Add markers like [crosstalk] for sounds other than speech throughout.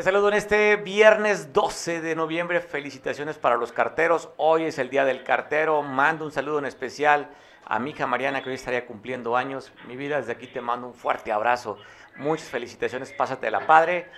Te saludo en este viernes 12 de noviembre. Felicitaciones para los carteros. Hoy es el día del cartero. Mando un saludo en especial a mi hija Mariana, que hoy estaría cumpliendo años. Mi vida, desde aquí te mando un fuerte abrazo. Muchas felicitaciones. Pásate la padre.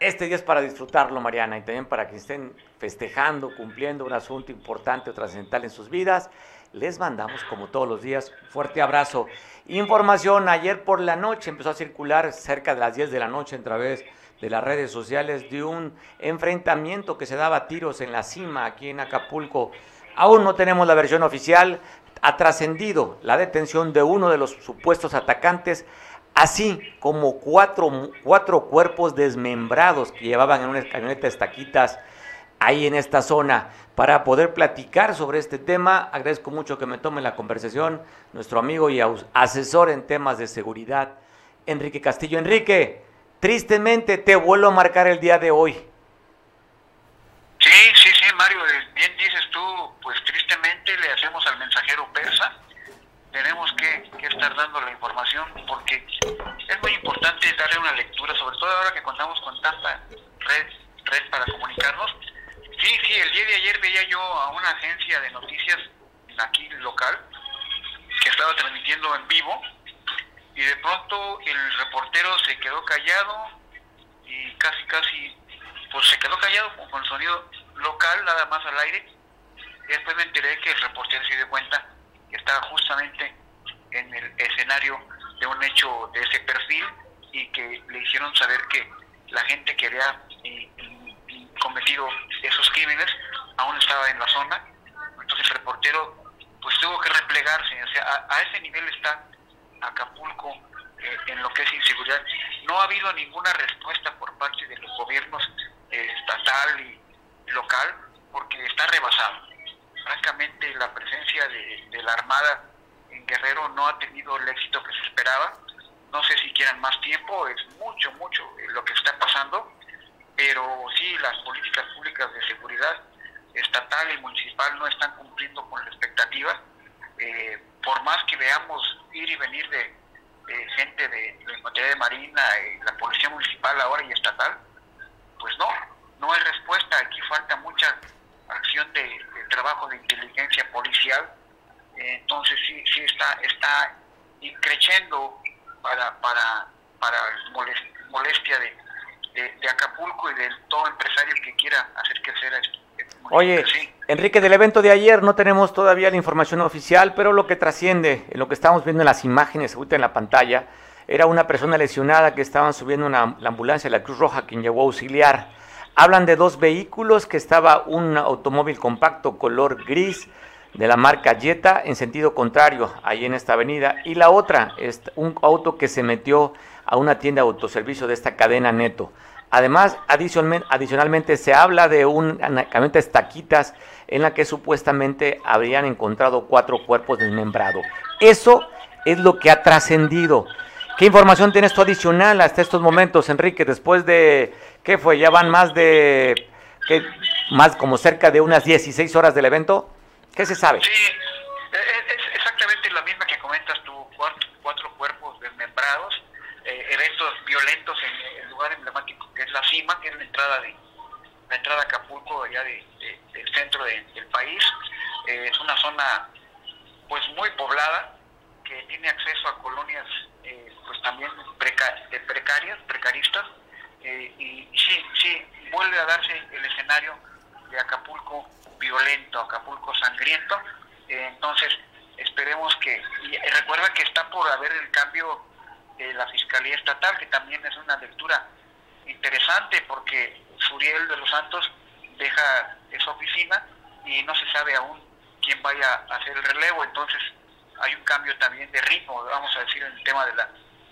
Este día es para disfrutarlo, Mariana, y también para que estén festejando, cumpliendo un asunto importante o trascendental en sus vidas. Les mandamos, como todos los días, fuerte abrazo. Información, ayer por la noche empezó a circular cerca de las 10 de la noche a través de las redes sociales de un enfrentamiento que se daba tiros en la cima aquí en Acapulco. Aún no tenemos la versión oficial. Ha trascendido la detención de uno de los supuestos atacantes, así como cuatro, cuatro cuerpos desmembrados que llevaban en una camioneta estaquitas ahí en esta zona. Para poder platicar sobre este tema, agradezco mucho que me tome la conversación nuestro amigo y asesor en temas de seguridad, Enrique Castillo. Enrique, tristemente te vuelvo a marcar el día de hoy. Sí, sí, sí, Mario, eh, bien dices tú, pues tristemente le hacemos al mensajero persa, tenemos que, estar dando la información porque es muy importante darle una lectura, sobre todo ahora que contamos con tanta red, red para comunicarnos. Sí, sí, el día de ayer veía yo a una agencia de noticias aquí local que estaba transmitiendo en vivo y de pronto el reportero se quedó callado y casi casi pues se quedó callado con el sonido local nada más al aire. Y después me enteré que el reportero se dio cuenta que estaba justamente en el escenario de un hecho de ese perfil y que le hicieron saber que la gente que había eh, cometido esos crímenes aún estaba en la zona. Entonces el reportero pues tuvo que replegarse o sea a ese nivel está Acapulco eh, en lo que es inseguridad. No ha habido ninguna respuesta por parte de los gobiernos eh, estatal y local porque está rebasado. Francamente, la presencia de, la Armada en Guerrero no ha tenido el éxito que se esperaba. No sé si quieran más tiempo, es mucho, mucho lo que está pasando, pero sí, las políticas públicas de seguridad estatal y municipal no están cumpliendo con la expectativa. Eh, por más que veamos ir y venir de, gente de, la Infantería de Marina, la Policía Municipal ahora y estatal, pues no, no hay respuesta. Aquí falta mucha acción de, trabajo de inteligencia policial. entonces sí, sí está, está increciendo para, para, para molestia de, de, Acapulco y de todo empresario que quiera hacer crecer esto. Oye, Enrique, del evento de ayer no tenemos todavía la información oficial, pero lo que trasciende, lo que estamos viendo en las imágenes ahorita en la pantalla, era una persona lesionada que estaban subiendo una, la ambulancia de la Cruz Roja quien llegó a auxiliar. Hablan de dos vehículos, que estaba un automóvil compacto color gris de la marca Jetta en sentido contrario, ahí en esta avenida, y la otra, es un auto que se metió a una tienda de autoservicio de esta cadena Neto. Además, adicionalmente se habla de una camioneta estaquitas en la que supuestamente habrían encontrado cuatro cuerpos desmembrados. Eso es lo que ha trascendido. ¿Qué información tienes tú adicional hasta estos momentos, Enrique? Después de, ¿qué fue? ¿Ya van más de, ¿qué? más como cerca de unas 16 horas del evento? ¿Qué se sabe? Sí, es exactamente la misma que comentas tú, cuatro, cuerpos desmembrados, eh, eventos violentos en el lugar emblemático es la cima, que es la entrada de la entrada a Acapulco allá de, del centro del país. Eh, es una zona pues muy poblada que tiene acceso a colonias eh, pues también precarias, precaristas eh, y sí, sí, vuelve a darse el escenario de Acapulco violento, Acapulco sangriento. entonces esperemos que, y recuerda que está por haber el cambio de la Fiscalía Estatal, que también es una lectura interesante porque Suriel de los Santos deja esa oficina y no se sabe aún quién vaya a hacer el relevo, entonces hay un cambio también de ritmo, vamos a decir, en el tema de la,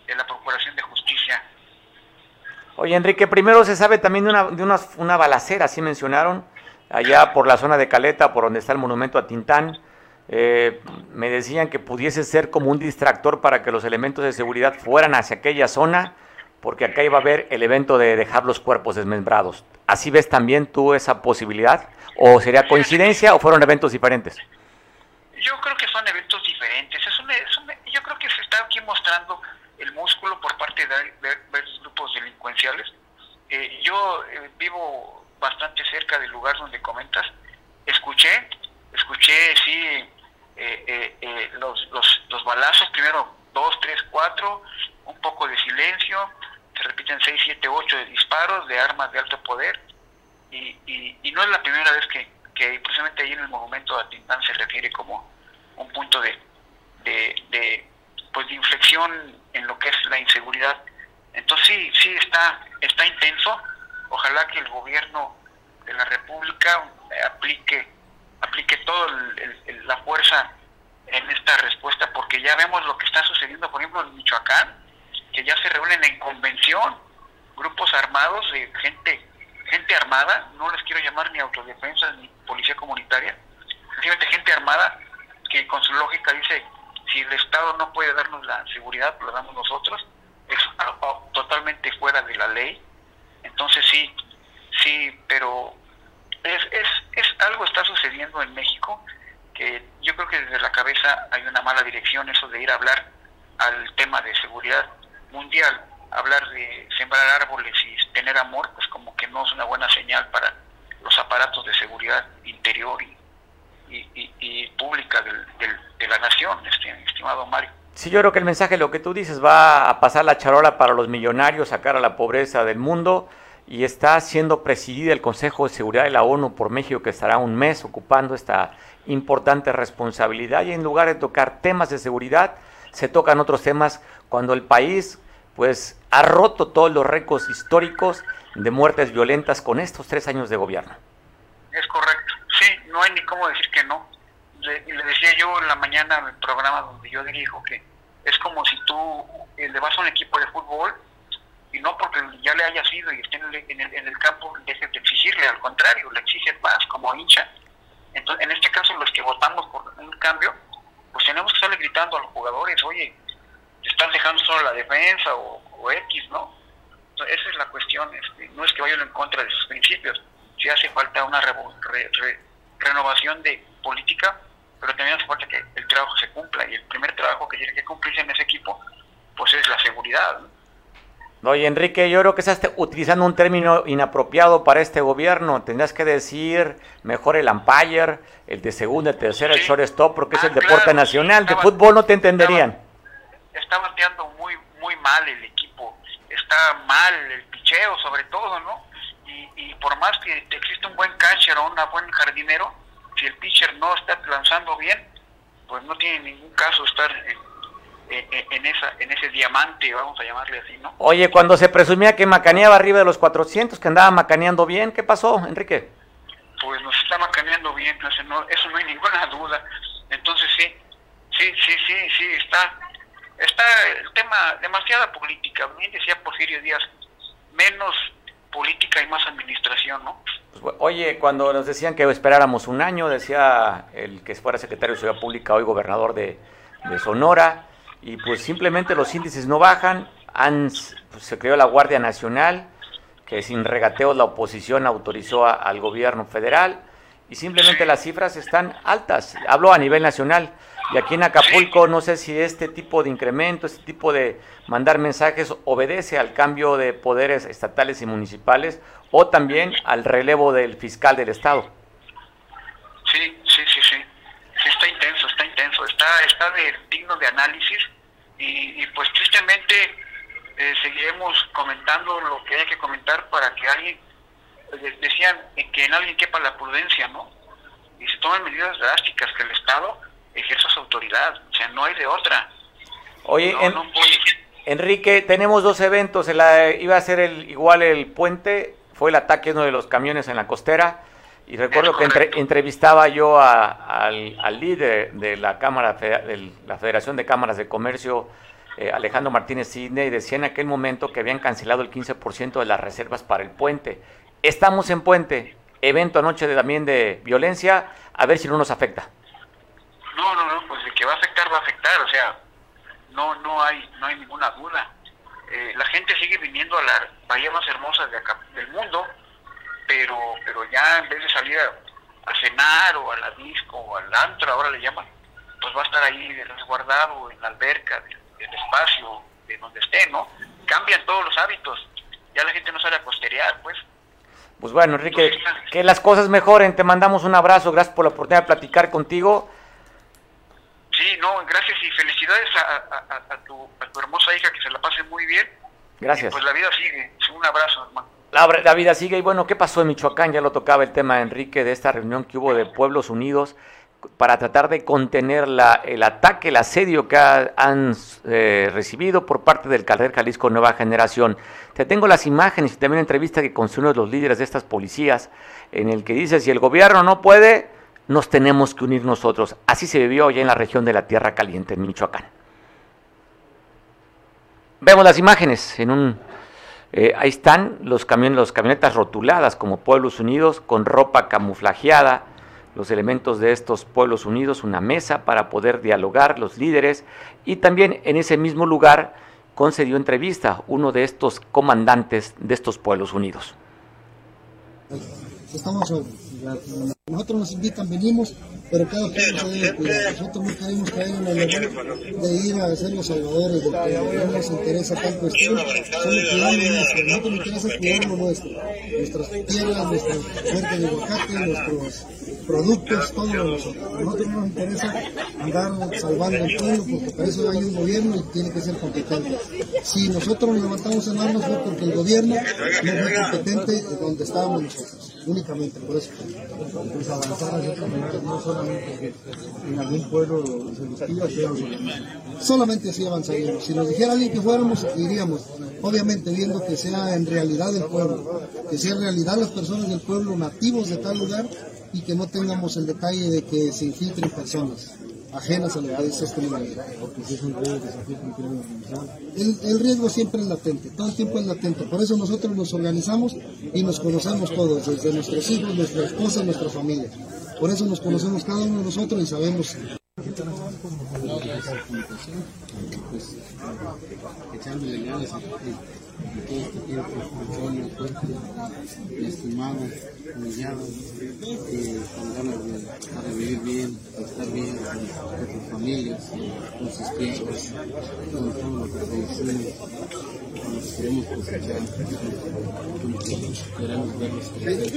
de la Procuración de Justicia. Oye, Enrique, primero se sabe también de una, de una, una balacera, así mencionaron, allá por la zona de Caleta, por donde está el monumento a Tintán. Eh, me decían que pudiese ser como un distractor para que los elementos de seguridad fueran hacia aquella zona porque acá iba a haber el evento de dejar los cuerpos desmembrados. ¿Así ves también tú esa posibilidad? ¿O sería coincidencia o fueron eventos diferentes? Yo creo que son eventos diferentes. yo creo que se está aquí mostrando el músculo por parte de, varios grupos delincuenciales eh, yo eh, vivo bastante cerca del lugar donde comentas, escuché, escuché, sí, eh, los, los, los balazos, primero dos, tres, cuatro, un poco de silencio, se repiten seis, siete, ocho de disparos de armas de alto poder, y, y, no es la primera vez que, que precisamente ahí en el monumento de Atintán se refiere como un punto de, de, pues de inflexión en lo que es la inseguridad. Entonces sí, sí está, está intenso. Ojalá que el gobierno de la República aplique, aplique toda la fuerza en esta respuesta, porque ya vemos lo que está sucediendo, por ejemplo, en Michoacán, que ya se reúnen en convención grupos armados de gente gente armada, no les quiero llamar ni autodefensa ni policía comunitaria, simplemente gente armada que con su lógica dice, si el Estado no puede darnos la seguridad, lo damos nosotros, es totalmente fuera de la ley. Entonces sí, sí, pero es, es, es algo está sucediendo en México que yo creo que desde la cabeza hay una mala dirección eso de ir a hablar al tema de seguridad mundial, hablar de sembrar árboles y tener amor, pues como que no es una buena señal para los aparatos de seguridad interior y, pública de la nación, este, estimado Mario. Sí, yo creo que el mensaje, lo que tú dices, va a pasar la charola para los millonarios, sacar a la pobreza del mundo y está siendo presidida el Consejo de Seguridad de la ONU por México, que estará un mes ocupando esta importante responsabilidad y en lugar de tocar temas de seguridad, se tocan otros temas cuando el país pues ha roto todos los récords históricos de muertes violentas con estos tres años de gobierno. Es correcto, sí, no hay ni cómo decir que no. Le, le decía yo en la mañana en el programa donde yo dirijo que es como si tú eh, le vas a un equipo de fútbol y no porque ya le haya sido y esté en el, en el, campo dejes de exigirle, al contrario, le exigen más como hincha. Entonces, en este caso, los que votamos por un cambio, pues tenemos que estarle gritando a los jugadores, oye, te estás dejando solo la defensa o, X, ¿no? esa es la cuestión, este, no es que vayan en contra de sus principios, si hace falta una renovación de política, pero también hace falta que el trabajo se cumpla y el primer trabajo que tiene que cumplirse en ese equipo, pues es la seguridad. ¿no? Oye, Enrique, yo creo que estás utilizando un término inapropiado para este gobierno. Tendrías que decir mejor el umpire, el de segunda, el tercera, el shortstop, porque es el ah, deporte nacional. de fútbol no te entenderían está bateando muy muy mal el equipo, está mal el picheo sobre todo, ¿no? Y, por más que existe un buen catcher o un buen jardinero, si el pitcher no está lanzando bien, pues no tiene ningún caso estar en, esa, en ese diamante, vamos a llamarle así, ¿no? Oye, cuando se presumía que macaneaba arriba de los 400, que andaba macaneando bien, ¿qué pasó, Enrique? Pues nos está macaneando bien, no, eso no hay [laughs] ninguna duda. Entonces sí, sí, sí, sí, sí, está está el tema, demasiada política. Bien decía Porfirio Díaz, menos política y más administración, ¿no? Pues, oye, cuando nos decían que esperáramos un año, decía el que fuera secretario de Seguridad Pública, hoy gobernador de, Sonora, y pues simplemente los índices no bajan, han, pues, se creó la Guardia Nacional, que sin regateos la oposición autorizó al gobierno federal, y simplemente las cifras están altas. Hablo a nivel nacional. Y aquí en Acapulco no sé si este tipo de incremento, este tipo de mandar mensajes obedece al cambio de poderes estatales y municipales o también al relevo del fiscal del Estado. Sí, sí, sí, sí. Sí, está intenso, está intenso. Está, está de digno de análisis y, pues tristemente eh, seguiremos comentando lo que hay que comentar para que alguien, eh, decían que en alguien quepa la prudencia, ¿no? Y se tomen medidas drásticas que el Estado ejerza su autoridad, o sea, no hay de otra. Oye, Enrique, tenemos dos eventos, iba a ser el, igual el puente, fue el ataque de uno de los camiones en la costera, y recuerdo que entrevistaba yo al, líder de la Cámara, de la Federación de Cámaras de Comercio, eh, Alejandro Martínez Sidney, y decía en aquel momento que habían cancelado el 15% de las reservas para el puente. Estamos en puente, evento anoche de, también de violencia, a ver si no nos afecta. No, no, no, pues de que va a afectar, va a afectar, o sea, no, no hay, no hay ninguna duda. Eh, la gente sigue viniendo a las bahías más hermosas de acá, del mundo, pero, pero ya en vez de salir a, cenar o a la disco o al antro, ahora le llaman, pues va a estar ahí resguardado en la alberca del, espacio, de donde esté, ¿no? Cambian todos los hábitos. ya la gente no sale a costerear, pues. Pues bueno, Enrique, que las cosas mejoren, te mandamos un abrazo, gracias por la oportunidad de platicar contigo. Sí, no, gracias y felicidades a, tu, hermosa hija, que se la pase muy bien. Gracias. pues la vida sigue, un abrazo, hermano. La, vida sigue y bueno, ¿qué pasó en Michoacán? Ya lo tocaba el tema, Enrique, de esta reunión que hubo de Pueblos Unidos para tratar de contener la, el ataque, el asedio que han eh, recibido por parte del Calder Jalisco Nueva Generación. Te tengo las imágenes y también una entrevista que con uno de los líderes de estas policías, en el que dice, si el gobierno no puede, nos tenemos que unir nosotros. Así se vivió ya en la región de la Tierra Caliente, en Michoacán. Vemos las imágenes en un... Eh, ahí están los las camionetas rotuladas como Pueblos Unidos con ropa camuflajeada, los elementos de estos pueblos unidos, una mesa para poder dialogar los líderes y también en ese mismo lugar concedió entrevista uno de estos comandantes de estos pueblos unidos. Estamos, nosotros nos invitan, venimos, pero cada pueblo se debe cuidar. Nosotros no queremos caer en el error de ir a ser los salvadores del pueblo. No nos interesa tal cuestión, solo cuidar lo nuestro. Nosotros nos interesa cuidar lo nuestro. Nuestras tierras, nuestros fuertes de Oaxaca, nuestros productos, todo nosotros. A nosotros no nos interesa andar salvando el pueblo porque para eso hay un gobierno y tiene que ser competente. Si nosotros nos levantamos en armas fue porque el gobierno no fue competente donde estábamos nosotros, únicamente por eso. Pues avanzar hacia otra manera, no solamente en algún pueblo se nos pida, solamente así avanzaríamos. Si nos dijera alguien que fuéramos, iríamos. Obviamente viendo que sea en realidad el pueblo, que sea en realidad las personas del pueblo nativos de tal lugar y que no tengamos el detalle de que se infiltren personas ajenas a la de esta Porque es un se el, el riesgo siempre es latente, todo el tiempo es latente. Por eso nosotros nos organizamos y nos conocemos todos, desde nuestros hijos, nuestra esposa, nuestra familia. Por eso nos conocemos cada uno de nosotros y sabemos echándole ganas a, todo este tiempo, personas fuertes, lastimados, humillados, eh, con ganas de, de, vivir bien, de estar bien con, sus familias, con sus hijos, con todo lo que producimos, nos queremos cosechar, queremos verlos crecer,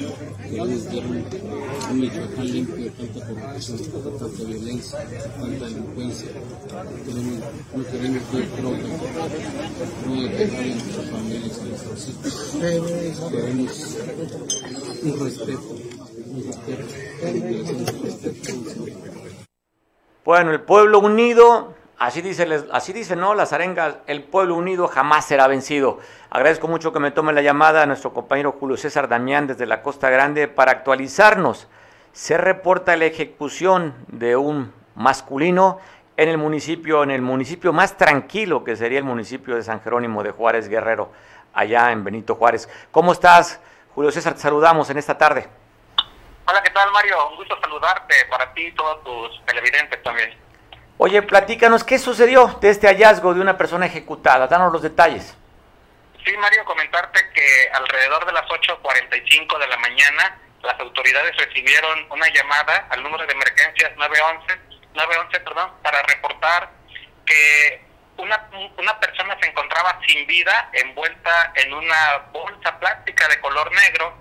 queremos ver un, Michoacán limpio de tanta corrupción, tanta violencia, tanta delincuencia. Queremos, no queremos ver drogas, no dejar a nuestras familias, a nuestros hijos. Queremos Bueno, el pueblo unido Así dice, así dice, ¿no? Las arengas, el pueblo unido jamás será vencido. Agradezco mucho que me tome la llamada a nuestro compañero Julio César Damián desde la Costa Grande para actualizarnos. Se reporta la ejecución de un masculino en el municipio, en el municipio más tranquilo que sería el municipio de San Jerónimo de Juárez Guerrero, allá en Benito Juárez. ¿Cómo estás, Julio César? Te saludamos en esta tarde. Hola, ¿qué tal, Mario? Un gusto saludarte para ti y todos tus televidentes también. Oye, platícanos, ¿qué sucedió de este hallazgo de una persona ejecutada? Danos los detalles. Sí, Mario, comentarte que alrededor de las 8.45 de la mañana las autoridades recibieron una llamada al número de emergencias 911, 911 perdón, para reportar que una, una persona se encontraba sin vida envuelta en una bolsa plástica de color negro,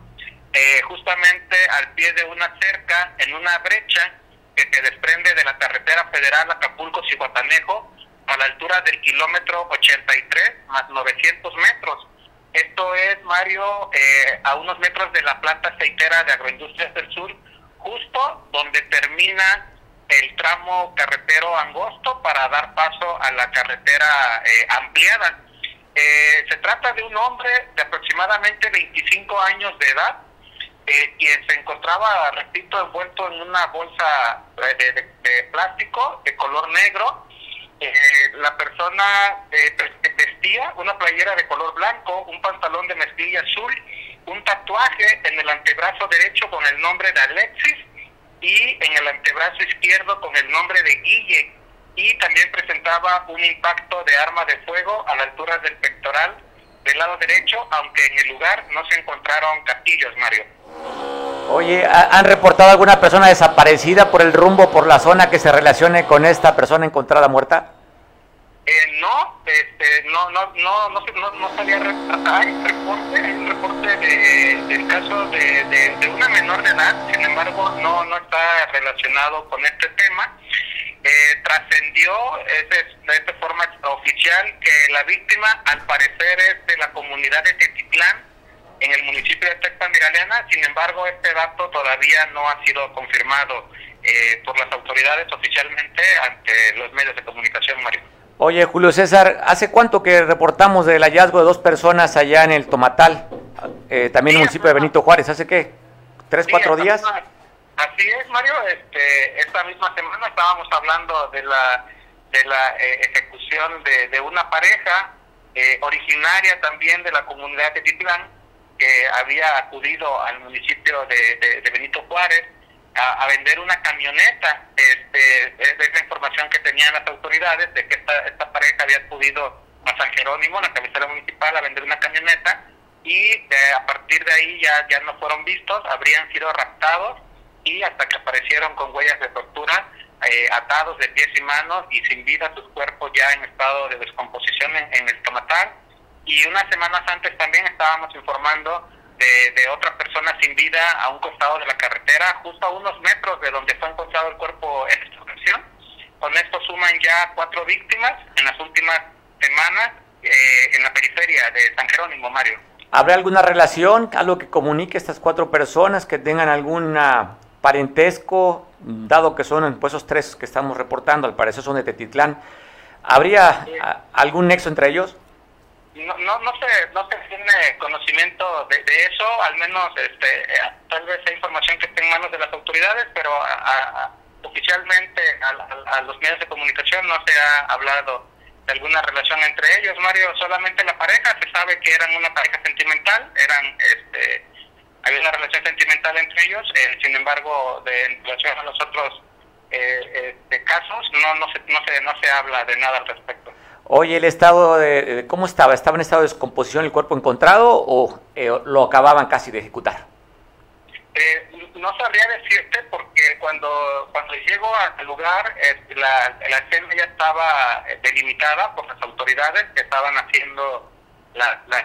eh, justamente al pie de una cerca, en una brecha que se desprende de la carretera federal Acapulco-Cihuatanejo a la altura del kilómetro 83 más 900 metros. Esto es, Mario, eh, a unos metros de la planta aceitera de Agroindustrias del Sur, justo donde termina el tramo carretero angosto para dar paso a la carretera eh, ampliada. Eh, se trata de un hombre de aproximadamente 25 años de edad, eh, quien se encontraba, repito, envuelto en una bolsa de, plástico de color negro. Eh, la persona eh, vestía una playera de color blanco, un pantalón de mezclilla azul, un tatuaje en el antebrazo derecho con el nombre de Alexis y en el antebrazo izquierdo con el nombre de Guille. Y también presentaba un impacto de arma de fuego a la altura del pectoral del lado derecho, aunque en el lugar no se encontraron castillos, Mario. Oye, ¿han reportado alguna persona desaparecida por el rumbo, por la zona que se relacione con esta persona encontrada muerta? Eh, no, este, no, no, no, no, no, no sabía hay reporte, hay un reporte de, del caso de, de, una menor de edad, sin embargo no, no está relacionado con este tema. Eh, trascendió de esta forma oficial que la víctima al parecer es de la comunidad de Tetitlán, en el municipio de Texas Miraleana, sin embargo este dato todavía no ha sido confirmado eh, por las autoridades oficialmente ante los medios de comunicación, Mario. Oye, Julio César, ¿hace cuánto que reportamos del hallazgo de dos personas allá en el Tomatal, eh, también en el municipio de Benito Juárez? ¿Hace qué? ¿Tres, cuatro días? así es, Mario. Este, esta misma semana estábamos hablando de la, de la eh, ejecución de, una pareja eh, originaria también de la comunidad de Titlán, que había acudido al municipio de, de Benito Juárez a, vender una camioneta. Este, es la información que tenían las autoridades de que esta, esta pareja había acudido a San Jerónimo, la cabecera municipal, a vender una camioneta y a partir de ahí ya, ya no fueron vistos, habrían sido raptados y hasta que aparecieron con huellas de tortura, eh, atados de pies y manos y sin vida sus cuerpos ya en estado de descomposición en, en el estomacal. Y unas semanas antes también estábamos informando de, otra persona sin vida a un costado de la carretera, justo a unos metros de donde fue encontrado el cuerpo en esta ocasión. Con esto suman ya cuatro víctimas en las últimas semanas eh, en la periferia de San Jerónimo, Mario. ¿Habrá alguna relación, algo que comunique estas cuatro personas que tengan algún parentesco, dado que son pues, esos tres que estamos reportando, al parecer son de Tetitlán? ¿Habría algún nexo entre ellos? No, no, no, se, no se tiene conocimiento de, eso, al menos este, eh, tal vez hay información que esté en manos de las autoridades, pero oficialmente a, los medios de comunicación no se ha hablado de alguna relación entre ellos, Mario, solamente la pareja, se sabe que eran una pareja sentimental, eran, este, había una relación sentimental entre ellos, eh, sin embargo, de, en relación a los otros eh, este, casos, no, no, se, no, se, no se habla de nada al respecto. Oye, el estado de, ¿cómo estaba? ¿Estaba en estado de descomposición el cuerpo encontrado o eh, lo acababan casi de ejecutar? Eh, no sabría decirte porque cuando cuando llego al lugar la, la escena ya estaba eh, delimitada por las autoridades que estaban haciendo la, la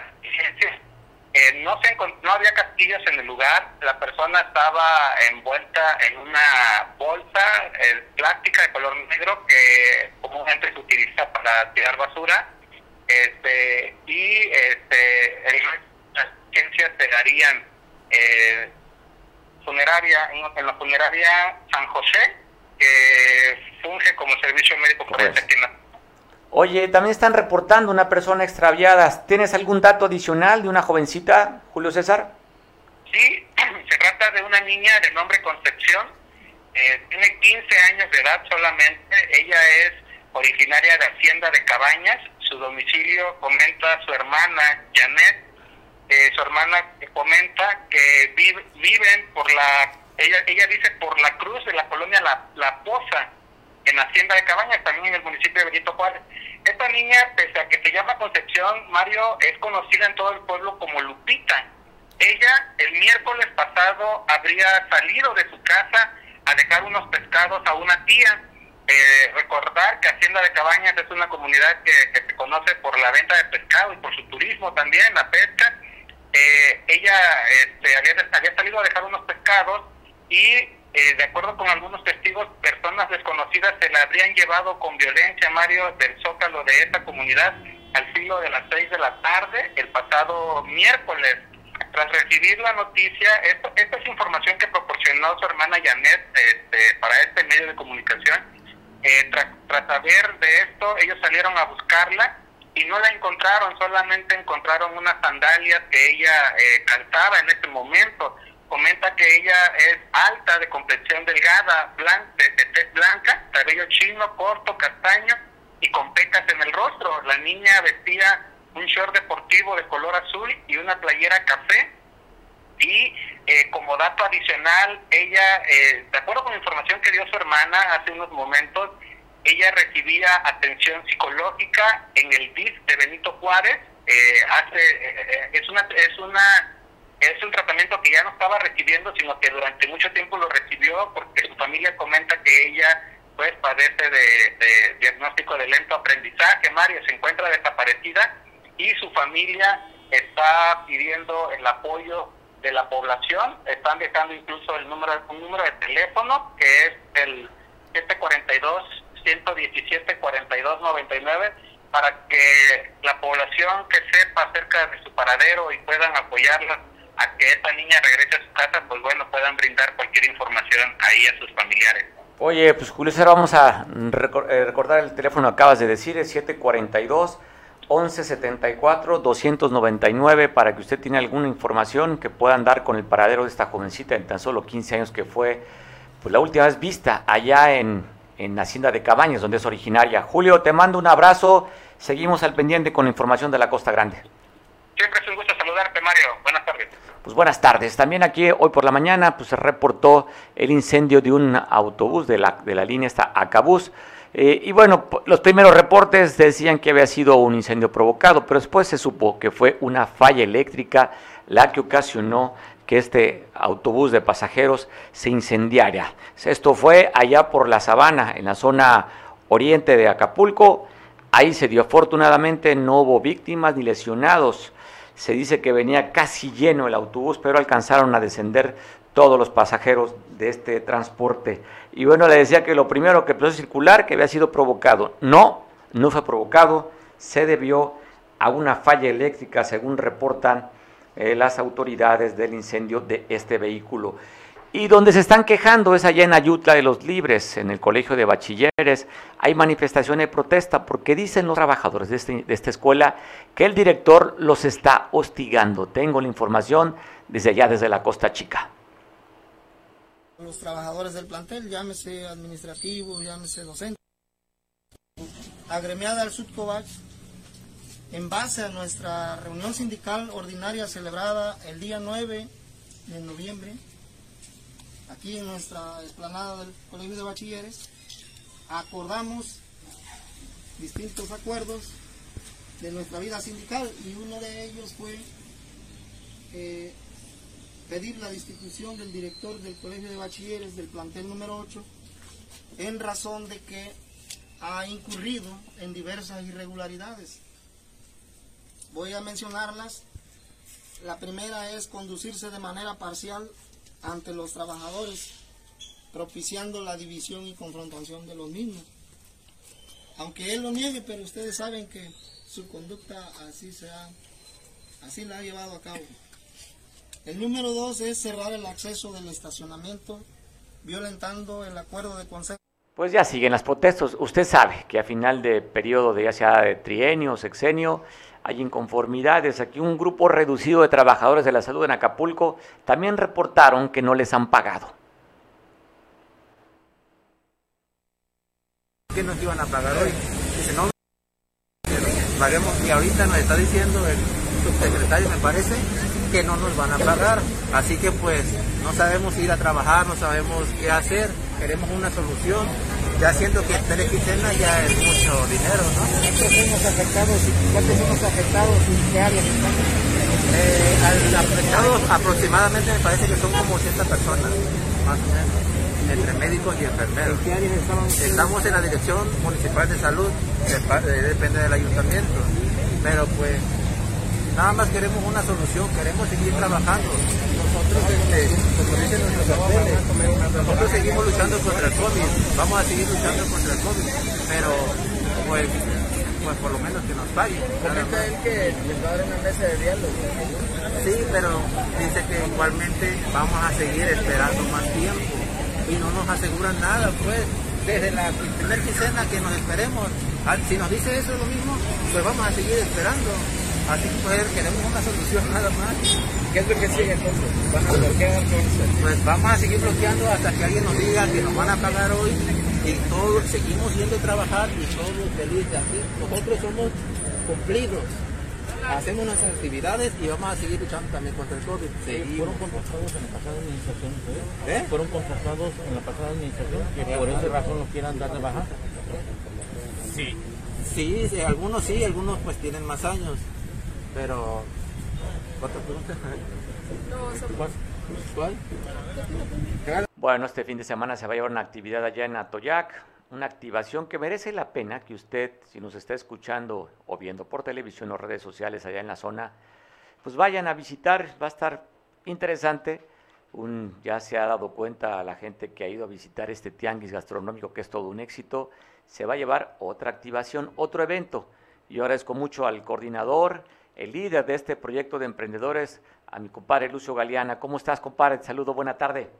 eh, no, se no había castillos en el lugar, la persona estaba envuelta en una bolsa eh, plástica de color negro que comúnmente se utiliza para tirar basura. Este, y este, las agencias se darían eh, funeraria, en, la funeraria San José, que funge como servicio médico forense aquí en la Oye, también están reportando una persona extraviada. ¿Tienes algún dato adicional de una jovencita, Julio César? Sí, [clears throat] se trata de una niña de nombre Concepción. Eh, tiene 15 años de edad solamente. Ella es originaria de Hacienda de Cabañas. Su domicilio comenta su hermana Janet. Eh, su hermana comenta que viven por la, ella, ella dice por la cruz de la colonia La, la Poza en Hacienda de Cabañas, también en el municipio de Benito Juárez. Esta niña, pese a que se llama Concepción, Mario, es conocida en todo el pueblo como Lupita. Ella el miércoles pasado habría salido de su casa a dejar unos pescados a una tía. Eh, recordar que Hacienda de Cabañas es una comunidad que, se conoce por la venta de pescado y por su turismo también, la pesca. Eh, ella este, había, había salido a dejar unos pescados y eh, de acuerdo con algunos testigos, personas desconocidas se la habrían llevado con violencia, Mario, del zócalo de esta comunidad al filo de las seis de la tarde el pasado miércoles. Tras recibir la noticia, esta es información que proporcionó su hermana Janet este, para este medio de comunicación. Eh, tras, saber de esto, ellos salieron a buscarla y no la encontraron, solamente encontraron unas sandalias que ella eh, cantaba en ese momento comenta que ella es alta, de complexión delgada, blanca, de, tez blanca, cabello chino, corto, castaño y con pecas en el rostro. La niña vestía un short deportivo de color azul y una playera café. Y eh, como dato adicional, ella, eh, de acuerdo con información que dio su hermana hace unos momentos, ella recibía atención psicológica en el DIF de Benito Juárez. Eh, hace, es una es una es tratamiento que ya no estaba recibiendo, sino que durante mucho tiempo lo recibió porque su familia comenta que ella pues padece de, diagnóstico de lento aprendizaje. Mario se encuentra desaparecida y su familia está pidiendo el apoyo de la población. Están dejando incluso el número, un número de teléfono que es el 742 117 4299 para que la población que sepa acerca de su paradero y puedan apoyarla a que esta niña regrese a su casa, pues bueno, puedan brindar cualquier información ahí a sus familiares. Oye, pues Julio César, vamos a eh, recordar el teléfono acabas de decir, es 742 1174 299 para que usted tiene alguna información que puedan dar con el paradero de esta jovencita en tan solo 15 años que fue pues, la última vez vista allá en, en Hacienda de Cabañas, donde es originaria. Julio, te mando un abrazo, seguimos al pendiente con la información de la Costa Grande. Siempre es un gusto saludarte, Mario. Buenas tardes. Pues buenas tardes. También aquí hoy por la mañana pues, se reportó el incendio de un autobús de la, de la línea esta Acabús. Eh, y bueno, los primeros reportes decían que había sido un incendio provocado, pero después se supo que fue una falla eléctrica la que ocasionó que este autobús de pasajeros se incendiara. Esto fue allá por la sabana, en la zona oriente de Acapulco. Ahí se dio afortunadamente, no hubo víctimas ni lesionados. Se dice que venía casi lleno el autobús, pero alcanzaron a descender todos los pasajeros de este transporte. Y bueno, le decía que lo primero que empezó a circular, que había sido provocado. No, no fue provocado, se debió a una falla eléctrica, según reportan eh, las autoridades del incendio de este vehículo. Y donde se están quejando es allá en Ayutla de los Libres, en el Colegio de Bachilleres. Hay manifestación de protesta porque dicen los trabajadores de, este, de esta escuela que el director los está hostigando. Tengo la información desde allá, desde la Costa Chica. Los trabajadores del plantel, llámese administrativo, llámese docente, agremiada al Sudcovach, en base a nuestra reunión sindical ordinaria celebrada el día 9 de noviembre, aquí en nuestra explanada del Colegio de Bachilleres, acordamos distintos acuerdos de nuestra vida sindical y uno de ellos fue eh, pedir la destitución del director del Colegio de Bachilleres del plantel número 8 en razón de que ha incurrido en diversas irregularidades. Voy a mencionarlas. La primera es conducirse de manera parcial ante los trabajadores, propiciando la división y confrontación de los mismos. Aunque él lo niegue, pero ustedes saben que su conducta así se ha, así la ha llevado a cabo. El número dos es cerrar el acceso del estacionamiento, violentando el acuerdo de consejo. Pues ya siguen las protestas. Usted sabe que a final de periodo de ya sea de trienio sexenio hay inconformidades. Aquí un grupo reducido de trabajadores de la salud en Acapulco también reportaron que no les han pagado. ¿Qué nos iban a pagar hoy? Dice, no, paguemos. Y ahorita nos está diciendo el subsecretario, me parece, que no nos van a pagar. Así que pues no sabemos ir a trabajar, no sabemos qué hacer, queremos una solución. Ya siento que tres quincena ya es mucho dinero, ¿no? ¿Cuántos hemos afectados? ¿Cuántos afectados? ¿Qué áreas eh, al afectados aproximadamente me parece que son como 80 personas, más o menos, entre médicos y enfermeros. ¿En qué áreas estaban Estamos en la Dirección Municipal de Salud, depende del ayuntamiento, pero pues Nada más queremos una solución, queremos seguir trabajando. Nosotros, este, como dicen nuestros papeles, nosotros seguimos luchando contra el COVID, vamos a seguir luchando contra el COVID, pero pues, pues por lo menos que nos paguen. Comenta él que les va a dar una mesa de diálogo. Sí, pero dice que igualmente vamos a seguir esperando más tiempo y no nos aseguran nada, pues desde la primera quincena que nos esperemos. Ah, si nos dice eso lo mismo, pues vamos a seguir esperando. Así que pues, queremos una solución nada más. ¿Qué es lo que sigue entonces? ¿Van a bloquear entonces? Pues vamos a seguir bloqueando hasta que alguien nos diga que nos van a pagar hoy y todos seguimos yendo a trabajar y todos felices aquí. Nosotros somos cumplidos. Hacemos nuestras actividades y vamos a seguir luchando también contra el COVID. ¿Fueron contratados en la pasada administración ustedes? ¿Eh? ¿Fueron contratados en la pasada administración que por esa razón no quieran dar de baja? Sí. Sí, sí, algunos sí, algunos pues tienen más años. Pero, ¿otra pregunta? Bueno, este fin de semana se va a llevar una actividad allá en Atoyac, una activación que merece la pena que usted, si nos está escuchando o viendo por televisión o redes sociales allá en la zona, pues vayan a visitar, va a estar interesante. Un, ya se ha dado cuenta a la gente que ha ido a visitar este tianguis gastronómico, que es todo un éxito, se va a llevar otra activación, otro evento. Y agradezco mucho al coordinador, el líder de este proyecto de emprendedores, a mi compadre Lucio Galeana. ¿Cómo estás, compadre? Te saludo, buena tarde.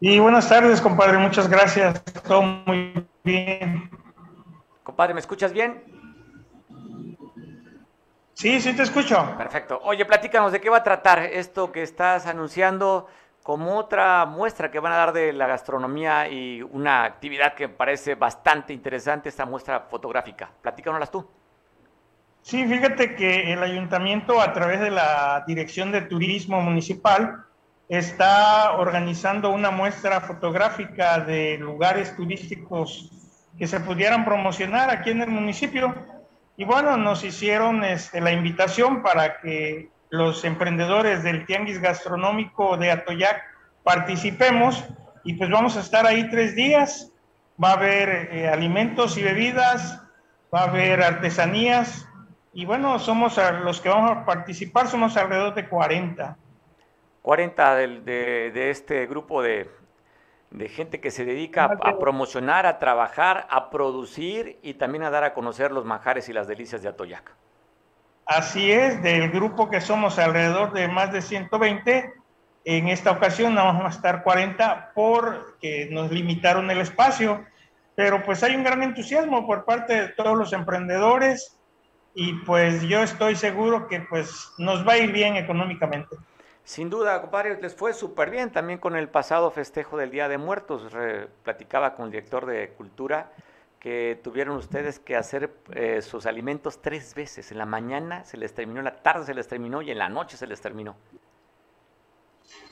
Y buenas tardes, compadre, muchas gracias. Todo muy bien. Compadre, ¿me escuchas bien? Sí, sí te escucho. Perfecto. Oye, platícanos de qué va a tratar esto que estás anunciando como otra muestra que van a dar de la gastronomía y una actividad que me parece bastante interesante, esta muestra fotográfica. Platícanoslas tú. Sí, fíjate que el ayuntamiento a través de la Dirección de Turismo Municipal está organizando una muestra fotográfica de lugares turísticos que se pudieran promocionar aquí en el municipio. Y bueno, nos hicieron este, la invitación para que los emprendedores del Tianguis Gastronómico de Atoyac participemos y pues vamos a estar ahí tres días. Va a haber eh, alimentos y bebidas, va a haber artesanías y bueno, somos los que vamos a participar, somos alrededor de 40. 40 de, de, este grupo de, de, gente que se dedica a, a, promocionar, a trabajar, a producir y también a dar a conocer los manjares y las delicias de Atoyac. Así es, del grupo que somos alrededor de más de 120, en esta ocasión vamos a estar 40 porque nos limitaron el espacio, pero pues hay un gran entusiasmo por parte de todos los emprendedores y pues yo estoy seguro que pues nos va a ir bien económicamente. Sin duda, compadre, les fue súper bien también con el pasado festejo del Día de Muertos. Re, platicaba con el director de Cultura que tuvieron ustedes que hacer eh, sus alimentos tres veces. En la mañana se les terminó, en la tarde se les terminó y en la noche se les terminó.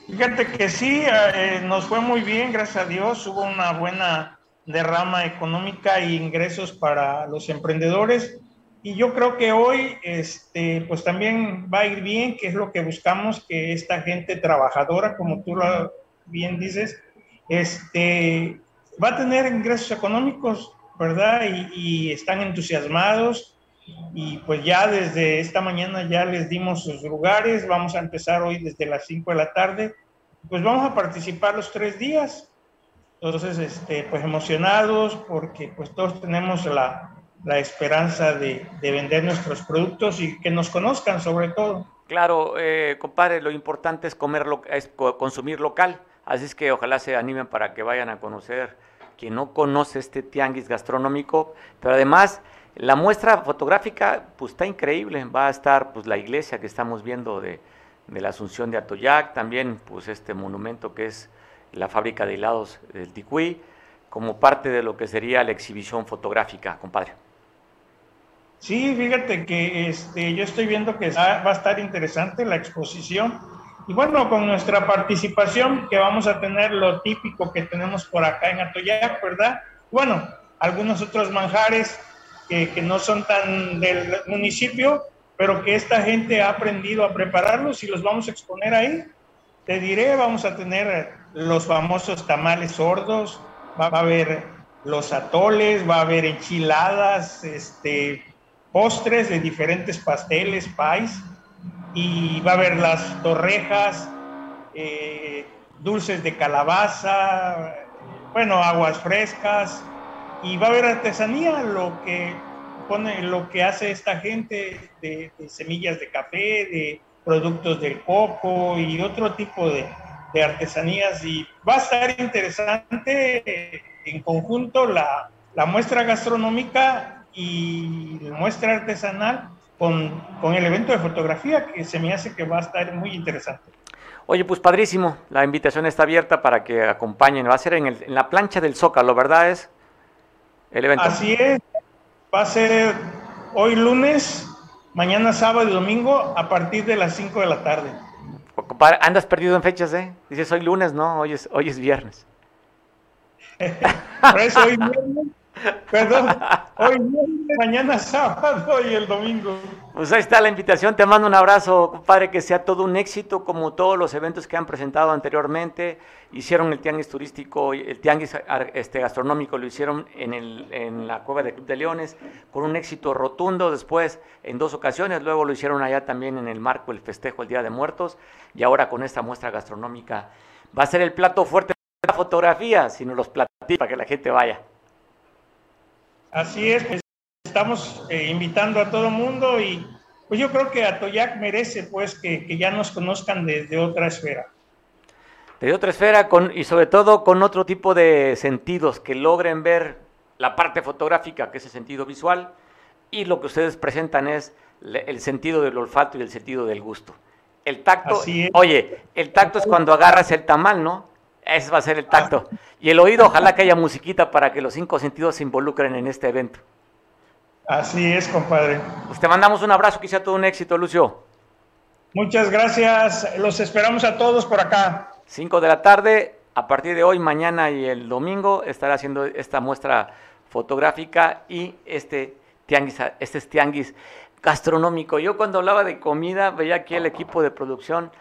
Fíjate que sí, eh, nos fue muy bien, gracias a Dios. Hubo una buena derrama económica e ingresos para los emprendedores. Y yo creo que hoy, este, pues también va a ir bien, que es lo que buscamos, que esta gente trabajadora, como tú lo bien dices, este, va a tener ingresos económicos ¿verdad? Y, y, están entusiasmados y pues ya desde esta mañana ya les dimos sus lugares, vamos a empezar hoy desde las 5 de la tarde, pues vamos a participar los tres días. Entonces, este, pues emocionados porque pues todos tenemos la, la esperanza de, de, vender nuestros productos y que nos conozcan sobre todo. Claro, eh, compadre, lo importante es comer, lo, es consumir local, así es que ojalá se animen para que vayan a conocer quien no conoce este tianguis gastronómico, pero además la muestra fotográfica pues está increíble, va a estar pues la iglesia que estamos viendo de, de la Asunción de Atoyac, también pues este monumento que es la fábrica de helados del Ticuí, como parte de lo que sería la exhibición fotográfica, compadre. Sí, fíjate que este, yo estoy viendo que va a estar interesante la exposición y bueno, con nuestra participación, que vamos a tener lo típico que tenemos por acá en Atoyac, ¿verdad? Bueno, algunos otros manjares que, que, no son tan del municipio, pero que esta gente ha aprendido a prepararlos y los vamos a exponer ahí. Te diré, vamos a tener los famosos tamales sordos, va a haber los atoles, va a haber enchiladas, este, postres de diferentes pasteles, pais y va a haber las torrejas, eh, dulces de calabaza, bueno, aguas frescas y va a haber artesanía, lo que pone, lo que hace esta gente de, semillas de café, de productos del coco y otro tipo de, artesanías. Y va a estar interesante en conjunto la muestra gastronómica y muestra artesanal con, con, el evento de fotografía que se me hace que va a estar muy interesante. Oye, pues padrísimo, la invitación está abierta para que acompañen, va a ser en, el, en la plancha del Zócalo, ¿verdad? Es el evento. Así es, va a ser hoy lunes, mañana sábado y domingo a partir de las 5 de la tarde. Andas perdido en fechas, ¿eh? Dices hoy lunes, no, hoy es, hoy es viernes. [laughs] Por eso hoy viernes Perdón, hoy mañana [laughs] sábado y el domingo. Pues ahí está la invitación, te mando un abrazo, compadre, que sea todo un éxito como todos los eventos que han presentado anteriormente. Hicieron el tianguis turístico, el tianguis este, gastronómico lo hicieron en, el, en la cueva de Club de Leones con un éxito rotundo después en dos ocasiones, luego lo hicieron allá también en el marco del festejo el Día de Muertos y ahora con esta muestra gastronómica. Va a ser el plato fuerte de la fotografía, sino los platillos para que la gente vaya. Así es, pues, estamos eh, invitando a todo mundo y pues yo creo que Atoyac merece pues que, ya nos conozcan desde otra esfera. De otra esfera con, y sobre todo con otro tipo de sentidos, que logren ver la parte fotográfica, que es el sentido visual, y lo que ustedes presentan es el sentido del olfato y el sentido del gusto. El tacto, oye, el tacto es cuando agarras el tamal, ¿no? Ese va a ser el tacto. Y el oído, ojalá que haya musiquita para que los cinco sentidos se involucren en este evento. Así es, compadre. Pues te mandamos un abrazo, que sea todo un éxito, Lucio. Muchas gracias. Los esperamos a todos por acá. Cinco de la tarde, a partir de hoy, mañana y el domingo, estará haciendo esta muestra fotográfica y este tianguis, este tianguis gastronómico. Yo cuando hablaba de comida, veía aquí el equipo de producción,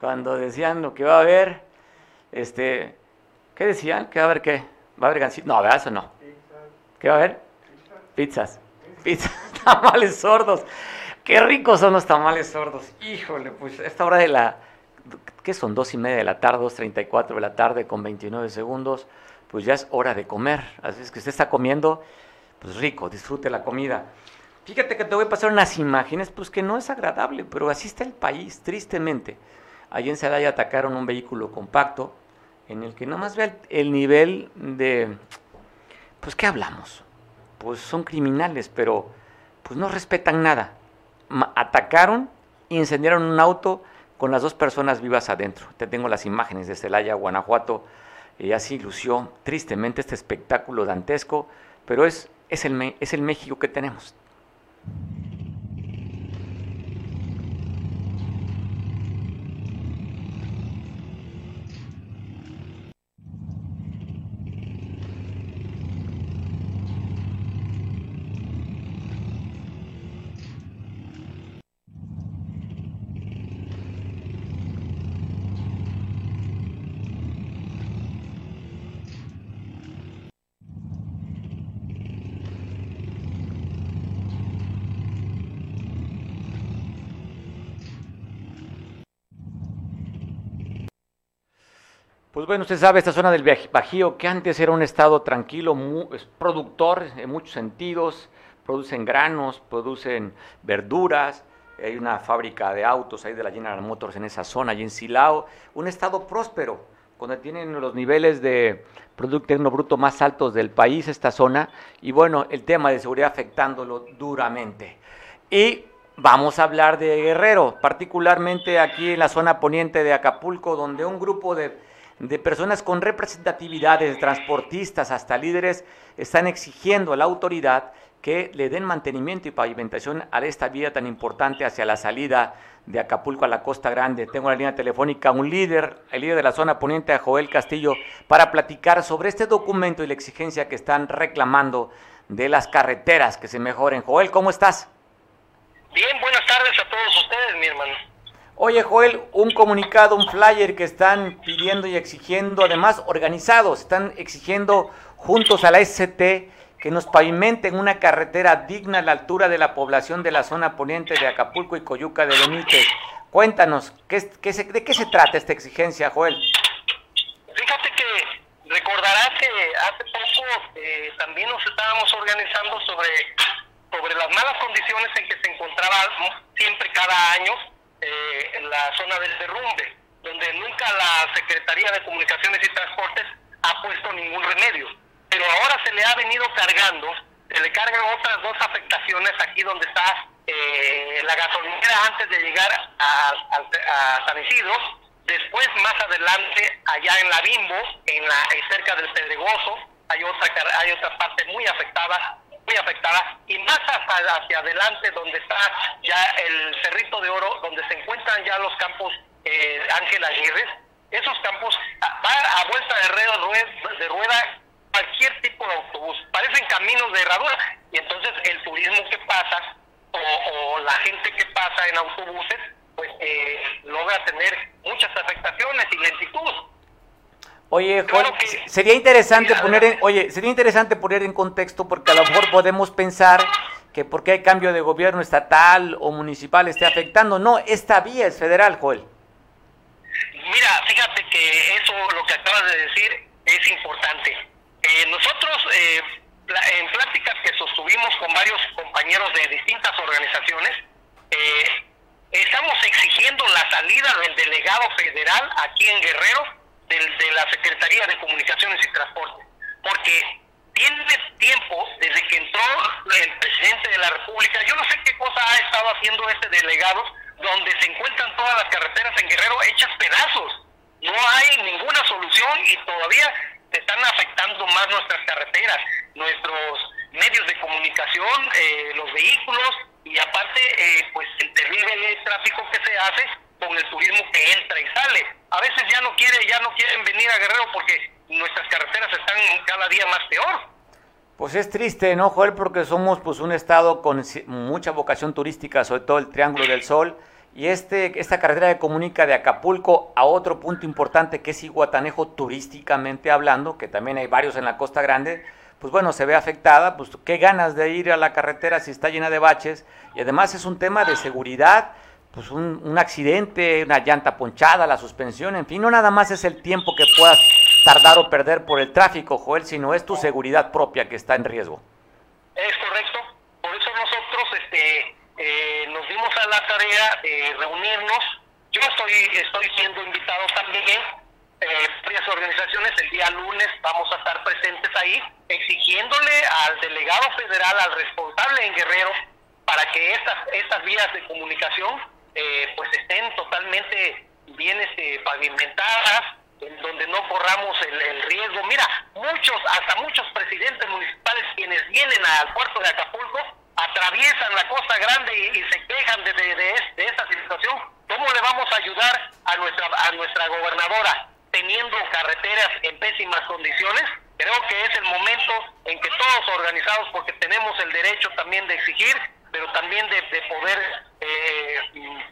cuando decían lo que va a haber, este, ¿qué decían? ¿Qué va a haber qué? ¿Va a haber gancito? No, ¿verdad? Eso no. ¿Qué va a haber? Pizzas. Pizzas. [laughs] tamales sordos. Qué ricos son los tamales sordos. Híjole, pues esta hora de la... ¿Qué son? Dos y media de la tarde, dos treinta y cuatro de la tarde con 29 segundos. Pues ya es hora de comer. Así es que usted está comiendo, pues rico, disfrute la comida. Fíjate que te voy a pasar unas imágenes, pues que no es agradable, pero así está el país, tristemente. Allí en Celaya atacaron un vehículo compacto, en el que nomás ve el, nivel de, pues, ¿qué hablamos? Pues son criminales, pero pues no respetan nada. atacaron, incendiaron un auto con las dos personas vivas adentro. Te tengo las imágenes de Celaya, Guanajuato, y así lució tristemente este espectáculo dantesco, pero es, es, el, es el México que tenemos. Pues bueno, usted sabe, esta zona del Bajío, que antes era un estado tranquilo, es productor en muchos sentidos, producen granos, producen verduras, hay una fábrica de autos ahí de la General Motors en esa zona, allí en Silao, un estado próspero, donde tienen los niveles de Producto Interno Bruto más altos del país, esta zona, y bueno, el tema de seguridad afectándolo duramente. Y vamos a hablar de Guerrero, particularmente aquí en la zona poniente de Acapulco, donde un grupo de de personas con representatividades, transportistas hasta líderes, están exigiendo a la autoridad que le den mantenimiento y pavimentación a esta vía tan importante hacia la salida de Acapulco a la Costa Grande. Tengo en la línea telefónica un líder, el líder de la zona poniente, Joel Castillo, para platicar sobre este documento y la exigencia que están reclamando de las carreteras que se mejoren. Joel, ¿cómo estás? Bien, buenas tardes a todos ustedes, mi hermano. Oye, Joel, un comunicado, un flyer que están pidiendo y exigiendo, además organizados, están exigiendo juntos a la SCT que nos pavimenten una carretera digna a la altura de la población de la zona poniente de Acapulco y Coyuca de Benítez. Cuéntanos, ¿qué, ¿de qué se trata esta exigencia, Joel? Fíjate que recordarás que hace poco eh, también nos estábamos organizando sobre, sobre las malas condiciones en que se encontraban siempre cada año eh, en la zona del derrumbe, donde nunca la Secretaría de Comunicaciones y Transportes ha puesto ningún remedio. Pero ahora se le ha venido cargando, se le cargan otras dos afectaciones aquí donde está eh, la gasolinera antes de llegar a, San Isidro, después más adelante allá en la Bimbo, en la cerca del Pedregoso, hay otra hay otra parte muy afectada muy afectada y más hacia, adelante donde está ya el Cerrito de Oro, donde se encuentran ya los campos eh, Ángel Aguirre, esos campos va a vuelta de rueda, de rueda cualquier tipo de autobús, parecen caminos de herradura. Y entonces el turismo que pasa o, la gente que pasa en autobuses, pues eh, logra tener muchas afectaciones y lentitud. Oye, Juan, sería interesante poner en, oye, sería interesante poner en contexto porque a lo mejor podemos pensar que porque hay cambio de gobierno estatal o municipal esté afectando. No, esta vía es federal, Joel. Mira, fíjate que eso, lo que acabas de decir, es importante. Eh, nosotros, eh, en pláticas que sostuvimos con varios compañeros de distintas organizaciones, eh, estamos exigiendo la salida del delegado federal aquí en Guerrero del, de la Secretaría de Comunicaciones y Transporte, porque tiene tiempo desde que entró el presidente de la República, yo no sé qué cosa ha estado haciendo este delegado, donde se encuentran todas las carreteras en Guerrero hechas pedazos. No hay ninguna solución y todavía se están afectando más nuestras carreteras, nuestros medios de comunicación, eh, los vehículos y aparte eh, pues el terrible tráfico que se hace con el turismo que entra y sale. A veces ya no quiere, ya no quieren venir a Guerrero porque nuestras carreteras están cada día más peor. Pues es triste, ¿no, Joel? Porque somos pues un estado con mucha vocación turística, sobre todo el Triángulo del Sol, y este, esta carretera que comunica de Acapulco a otro punto importante que es Iguatanejo turísticamente hablando, que también hay varios en la Costa Grande, pues bueno, se ve afectada, pues qué ganas de ir a la carretera si está llena de baches, y además es un tema de seguridad, pues un, un accidente, una llanta ponchada, la suspensión, en fin, no nada más es el tiempo que puedas tardar o perder por el tráfico, Joel, sino es tu seguridad propia que está en riesgo. Es correcto, por eso nosotros este, eh, nos dimos a la tarea de reunirnos. Yo estoy, estoy siendo invitado también, eh, varias organizaciones, el día lunes vamos a estar presentes ahí, exigiéndole al delegado federal, al responsable en Guerrero, para que estas, estas vías de comunicación eh, pues estén totalmente bien este, pavimentadas, en donde no corramos el, riesgo. Mira, muchos, hasta muchos presidentes municipales quienes vienen al puerto de Acapulco atraviesan la Costa Grande y, se quejan de, de, de, esta situación. ¿Cómo le vamos a ayudar a nuestra, a nuestra gobernadora teniendo carreteras en pésimas condiciones? Creo que es el momento en que todos organizados, porque tenemos el derecho también de exigir, pero también de, de poder eh,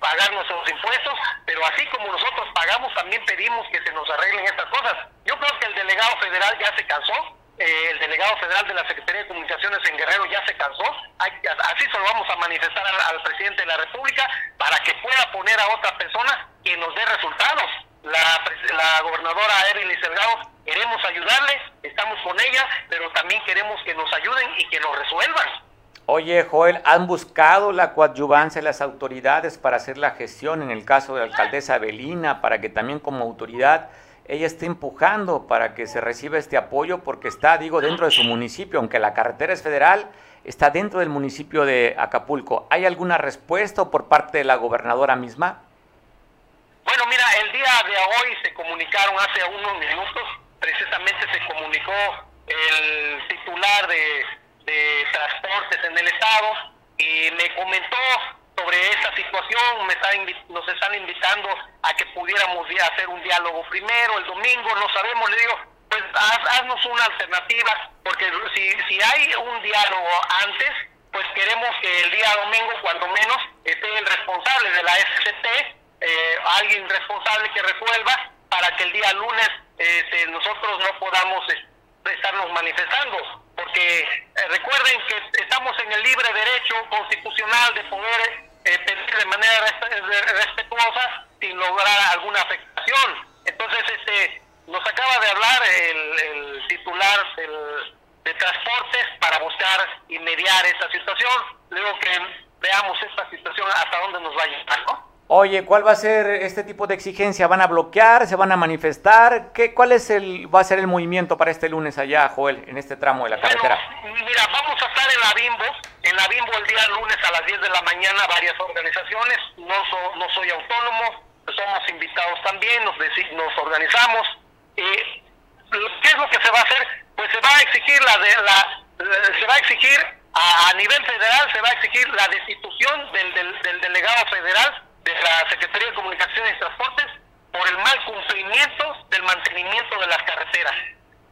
pagar nuestros impuestos, pero así como nosotros pagamos, también pedimos que se nos arreglen estas cosas. Yo creo que el delegado federal ya se cansó, eh, el delegado federal de la Secretaría de Comunicaciones en Guerrero ya se cansó, así se lo vamos a manifestar al, presidente de la República para que pueda poner a otra persona que nos dé resultados. La, la gobernadora Evelyn Delgado, queremos ayudarle, estamos con ella, pero también queremos que nos ayuden y que nos resuelvan. Oye, Joel, ¿han buscado la coadyuvancia de las autoridades para hacer la gestión en el caso de la alcaldesa Belina, para que también como autoridad ella esté empujando para que se reciba este apoyo porque está, digo, dentro de su municipio, aunque la carretera es federal, está dentro del municipio de Acapulco. ¿Hay alguna respuesta por parte de la gobernadora misma? Bueno, mira, el día de hoy se comunicaron hace unos minutos, precisamente se comunicó el titular de de transportes en el estado y me comentó sobre esta situación, me nos están invitando a que pudiéramos hacer un diálogo primero, el domingo, no sabemos, le digo, pues haznos una alternativa, porque si, si hay un diálogo antes, pues queremos que el día domingo, cuando menos, esté el responsable de la SCT, eh, alguien responsable que resuelva, para que el día lunes eh, nosotros no podamos estarnos manifestando porque eh, recuerden que estamos en el libre derecho constitucional de poder eh, pedir de manera respetuosa sin lograr alguna afectación. Entonces, este, nos acaba de hablar el, titular de transportes para buscar y mediar esta situación. Luego que veamos esta situación hasta dónde nos va a llevar, ¿no? Oye, ¿cuál va a ser este tipo de exigencia? ¿Van a bloquear? ¿Se van a manifestar? ¿Qué, ¿Cuál es el, va a ser el movimiento para este lunes allá, Joel, en este tramo de la carretera? mira, vamos a estar en la Bimbo, en la Bimbo el día lunes a las 10 de la mañana, varias organizaciones, no, no soy autónomo, somos invitados también, nos, nos organizamos. Eh, ¿Qué es lo que se va a hacer? Pues se va a exigir la, de, la, se va a exigir a, nivel federal, se va a exigir la destitución del, del delegado federal de la Secretaría de Comunicaciones y Transportes por el mal cumplimiento del mantenimiento de las carreteras.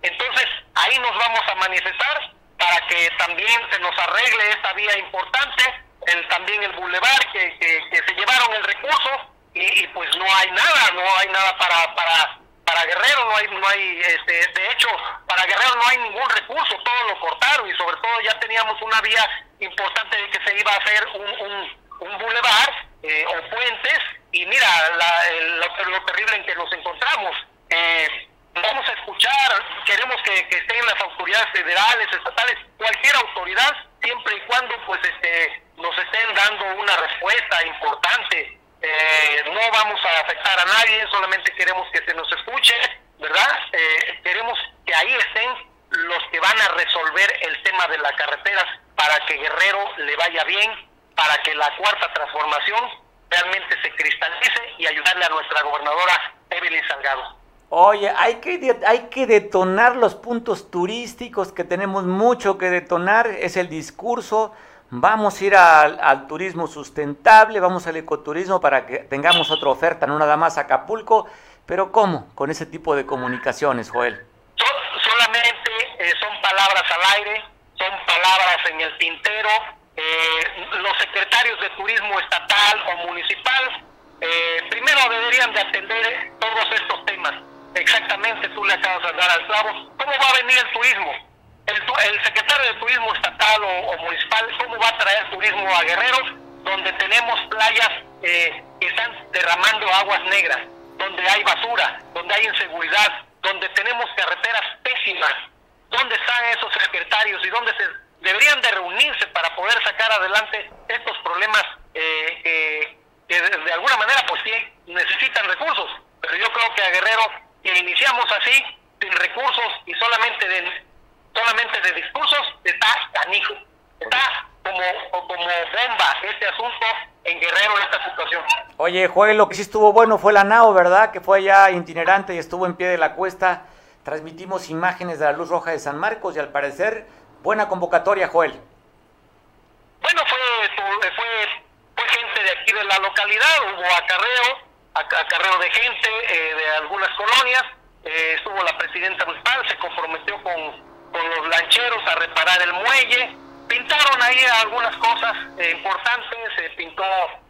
Entonces, ahí nos vamos a manifestar para que también se nos arregle esta vía importante, el, también el bulevar, que, que, se llevaron el recurso y, pues no hay nada, no hay nada para, para, para Guerrero, no hay, no hay este, de hecho, para Guerrero no hay ningún recurso, todo lo cortaron y sobre todo ya teníamos una vía importante de que se iba a hacer un, un, un bulevar eh, o puentes y mira la, lo, terrible en que nos encontramos. Eh, vamos a escuchar, queremos que, estén las autoridades federales, estatales, cualquier autoridad, siempre y cuando pues este nos estén dando una respuesta importante. Eh, no vamos a afectar a nadie, solamente queremos que se nos escuche, ¿verdad? Eh, queremos que ahí estén los que van a resolver el tema de las carreteras para que Guerrero le vaya bien, para que la cuarta transformación realmente se cristalice y ayudarle a nuestra gobernadora Evelyn Salgado. Oye, hay que, hay que detonar los puntos turísticos que tenemos mucho que detonar, es el discurso. Vamos a ir al, turismo sustentable, vamos al ecoturismo para que tengamos otra oferta, no nada más Acapulco, pero ¿cómo? Con ese tipo de comunicaciones, Joel. solamente eh, son palabras al aire, son palabras en el tintero. Eh, los secretarios de turismo estatal o municipal eh, primero deberían de atender todos estos temas exactamente tú le acabas de dar al clavo. ¿Cómo va a venir el turismo? El, secretario de Turismo estatal o, municipal, ¿cómo va a traer turismo a Guerreros? Donde tenemos playas eh, que están derramando aguas negras, donde hay basura, donde hay inseguridad, donde tenemos carreteras pésimas. ¿Dónde están esos secretarios y dónde se deberían de reunirse para poder sacar adelante estos problemas eh, que de, alguna manera pues sí necesitan recursos? Pero yo creo que a Guerrero que iniciamos así, sin recursos y solamente de, solamente de discursos, está canijo. Está como, como bomba este asunto en Guerrero en esta situación. Oye, Joel, lo que sí estuvo bueno fue la NAO, ¿verdad? Que fue ya itinerante y estuvo en pie de la cuesta. Transmitimos imágenes de la Luz Roja de San Marcos y al parecer, buena convocatoria, Joel. Bueno, fue, fue, fue gente de aquí de la localidad, hubo acarreo, acarreo de gente eh, de algunas colonias. Eh, estuvo la presidenta municipal, se comprometió con, los lancheros a reparar el muelle. Pintaron ahí algunas cosas eh, importantes, se pintó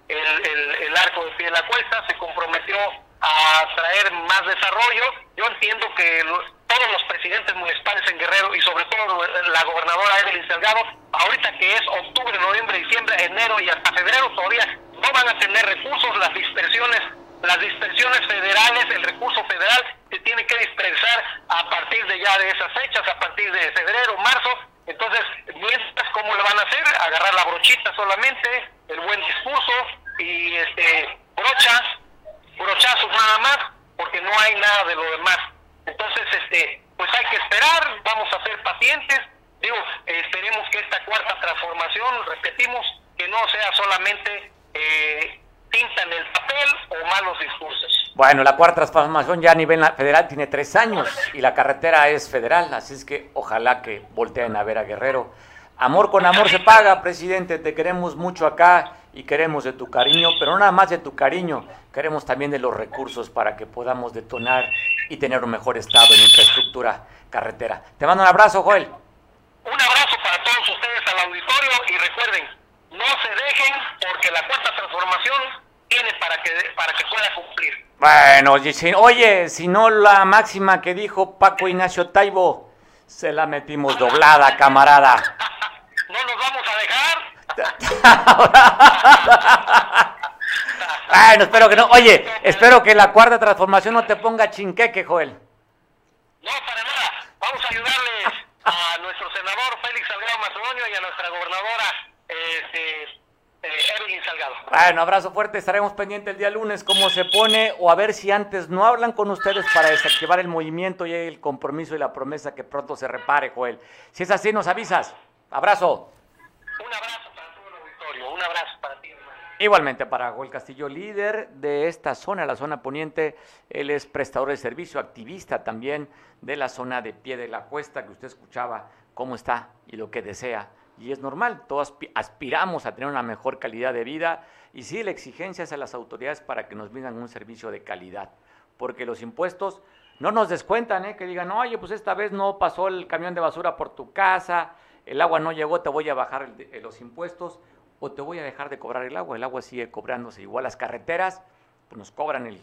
el, arco de pie de la cuesta, se comprometió a traer más desarrollo. Yo entiendo que todos los presidentes municipales en Guerrero y sobre todo la gobernadora Evelyn Salgado, ahorita que es octubre, noviembre, diciembre, enero y hasta febrero todavía no van a tener recursos, las dispersiones las dispersiones federales, el recurso federal se tiene que dispersar a partir de ya de esas fechas, a partir de febrero, marzo. Entonces, mientras, ¿cómo le van a hacer? Agarrar la brochita solamente, el buen discurso y este brochas, brochazos nada más, porque no hay nada de lo demás. Entonces, este, pues hay que esperar, vamos a ser pacientes. Digo, esperemos que esta cuarta transformación, repetimos, que no sea solamente eh, pintan el papel o malos discursos. Bueno, la cuarta transformación ya a nivel federal tiene tres años y la carretera es federal, así es que ojalá que volteen a ver a Guerrero. Amor con amor se paga, presidente, te queremos mucho acá y queremos de tu cariño, pero nada más de tu cariño, queremos también de los recursos para que podamos detonar y tener un mejor estado en infraestructura carretera. Te mando un abrazo, Joel. Un abrazo para todos ustedes al auditorio y recuerden, no se dejen porque la cuarta transformación tiene para que, para que pueda cumplir. Bueno, oye, si no la máxima que dijo Paco Ignacio Taibo, se la metimos doblada, camarada. [laughs] no nos vamos a dejar. [laughs] bueno, espero que no. Oye, espero que la cuarta transformación no te ponga chinqueque, Joel. No, para nada. Vamos a ayudarle a nuestro senador Félix Salgado Macedonio y a nuestra gobernadora este, eh, Salgado. Bueno, abrazo fuerte, estaremos pendientes el día lunes cómo se pone o a ver si antes no hablan con ustedes para desactivar el movimiento y el compromiso y la promesa que pronto se repare, Joel. Si es así, nos avisas. Abrazo. Un abrazo para todo el auditorio, un abrazo. Igualmente para Joel Castillo, líder de esta zona, la zona poniente, él es prestador de servicio, activista también de la zona de pie de la cuesta que usted escuchaba cómo está y lo que desea y es normal, todos aspiramos a tener una mejor calidad de vida y sí, la exigencia es a las autoridades para que nos brindan un servicio de calidad, porque los impuestos no nos descuentan, ¿eh? que digan, oye, pues esta vez no pasó el camión de basura por tu casa, el agua no llegó, te voy a bajar los impuestos o te voy a dejar de cobrar el agua. El agua sigue cobrándose igual las carreteras, pues nos cobran el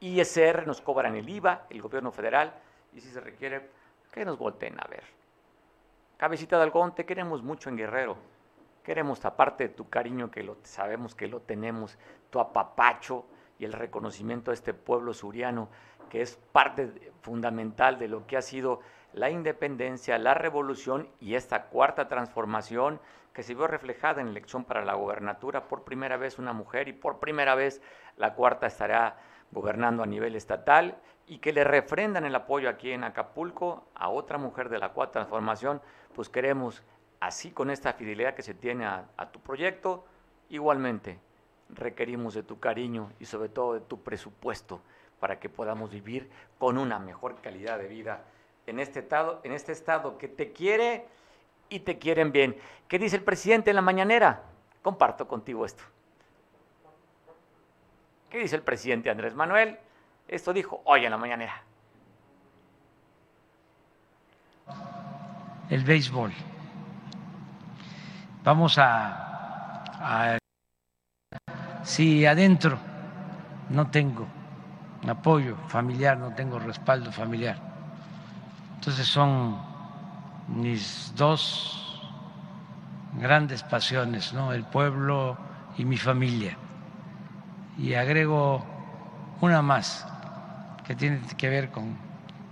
ISR, nos cobran el IVA, el gobierno federal, y si se requiere, que nos volteen a ver. Cabecita de algodón, te queremos mucho en Guerrero. Queremos, aparte de tu cariño, que lo, sabemos que lo tenemos, tu apapacho y el reconocimiento a este pueblo suriano, que es parte fundamental de lo que ha sido la independencia, la revolución y esta cuarta transformación que se vio reflejada en la elección para la gobernatura, por primera vez una mujer y por primera vez la cuarta estará gobernando a nivel estatal y que le refrendan el apoyo aquí en Acapulco a otra mujer de la cuarta transformación, pues queremos, así con esta fidelidad que se tiene a, a tu proyecto, igualmente requerimos de tu cariño y sobre todo de tu presupuesto para que podamos vivir con una mejor calidad de vida en este estado, en este estado que te quiere y te quieren bien. ¿Qué dice el presidente en la mañanera? Comparto contigo esto. ¿Qué dice el presidente Andrés Manuel? Esto dijo hoy en la mañanera. El béisbol. Vamos a, a si adentro no tengo apoyo familiar, no tengo respaldo familiar entonces son mis dos grandes pasiones, ¿no? El pueblo y mi familia. Y agrego una más que tiene que ver con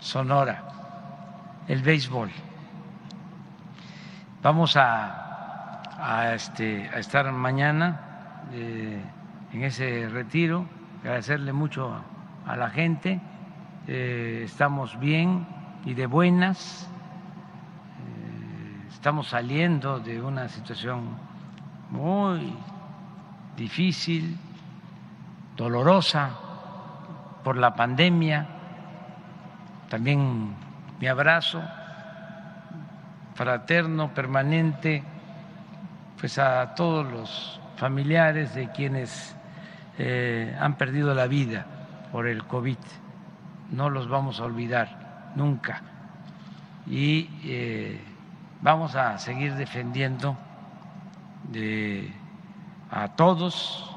Sonora, el béisbol. Vamos a, a, este, a estar mañana eh, en ese retiro, agradecerle mucho a la gente, eh, estamos bien y de buenas. Eh, estamos saliendo de una situación muy difícil, dolorosa por la pandemia. También mi abrazo fraterno, permanente, pues a todos los familiares de quienes eh, han perdido la vida por el COVID. No los vamos a olvidar nunca. Y eh, vamos a seguir defendiendo a todos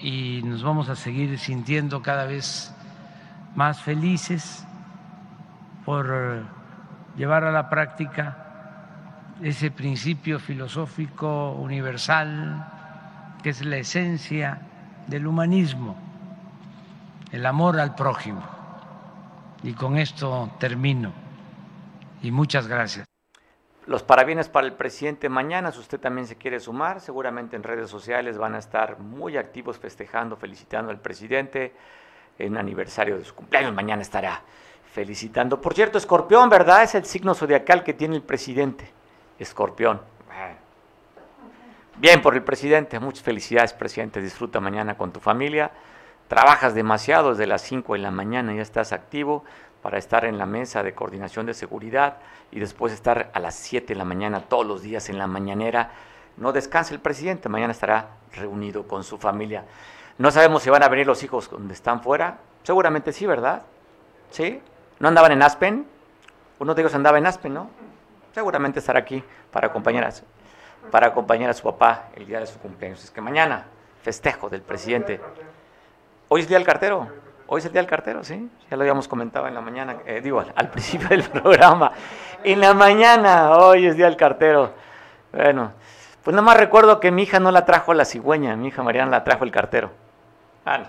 y nos vamos a seguir sintiendo cada vez más felices por llevar a la práctica ese principio filosófico universal que es la esencia del humanismo, el amor al prójimo. Y con esto termino. Y muchas gracias. Los parabienes para el presidente mañana, si usted también se quiere sumar, seguramente en redes sociales van a estar muy activos festejando, felicitando al presidente en aniversario de su cumpleaños. Mañana estará felicitando. Por cierto, escorpión, ¿verdad? Es el signo zodiacal que tiene el presidente. Escorpión. Bien por el presidente. Muchas felicidades, presidente. Disfruta mañana con tu familia trabajas demasiado desde las 5 de la mañana, ya estás activo para estar en la mesa de coordinación de seguridad y después estar a las 7 de la mañana todos los días en la mañanera. No descansa el presidente, mañana estará reunido con su familia. No sabemos si van a venir los hijos donde están fuera. Seguramente sí, ¿verdad? ¿Sí? ¿No andaban en Aspen? Uno de ellos andaba en Aspen, ¿no? Seguramente estará aquí para acompañar a su, para acompañar a su papá el día de su cumpleaños. Es que mañana, festejo del presidente. Hoy es día del cartero. Hoy es el día del cartero, ¿sí? Ya lo habíamos comentado en la mañana, eh, digo, al, principio del [laughs] programa. En la mañana, hoy es día del cartero. Bueno, pues nada más recuerdo que mi hija no la trajo la cigüeña, mi hija Mariana la trajo el cartero. Ah,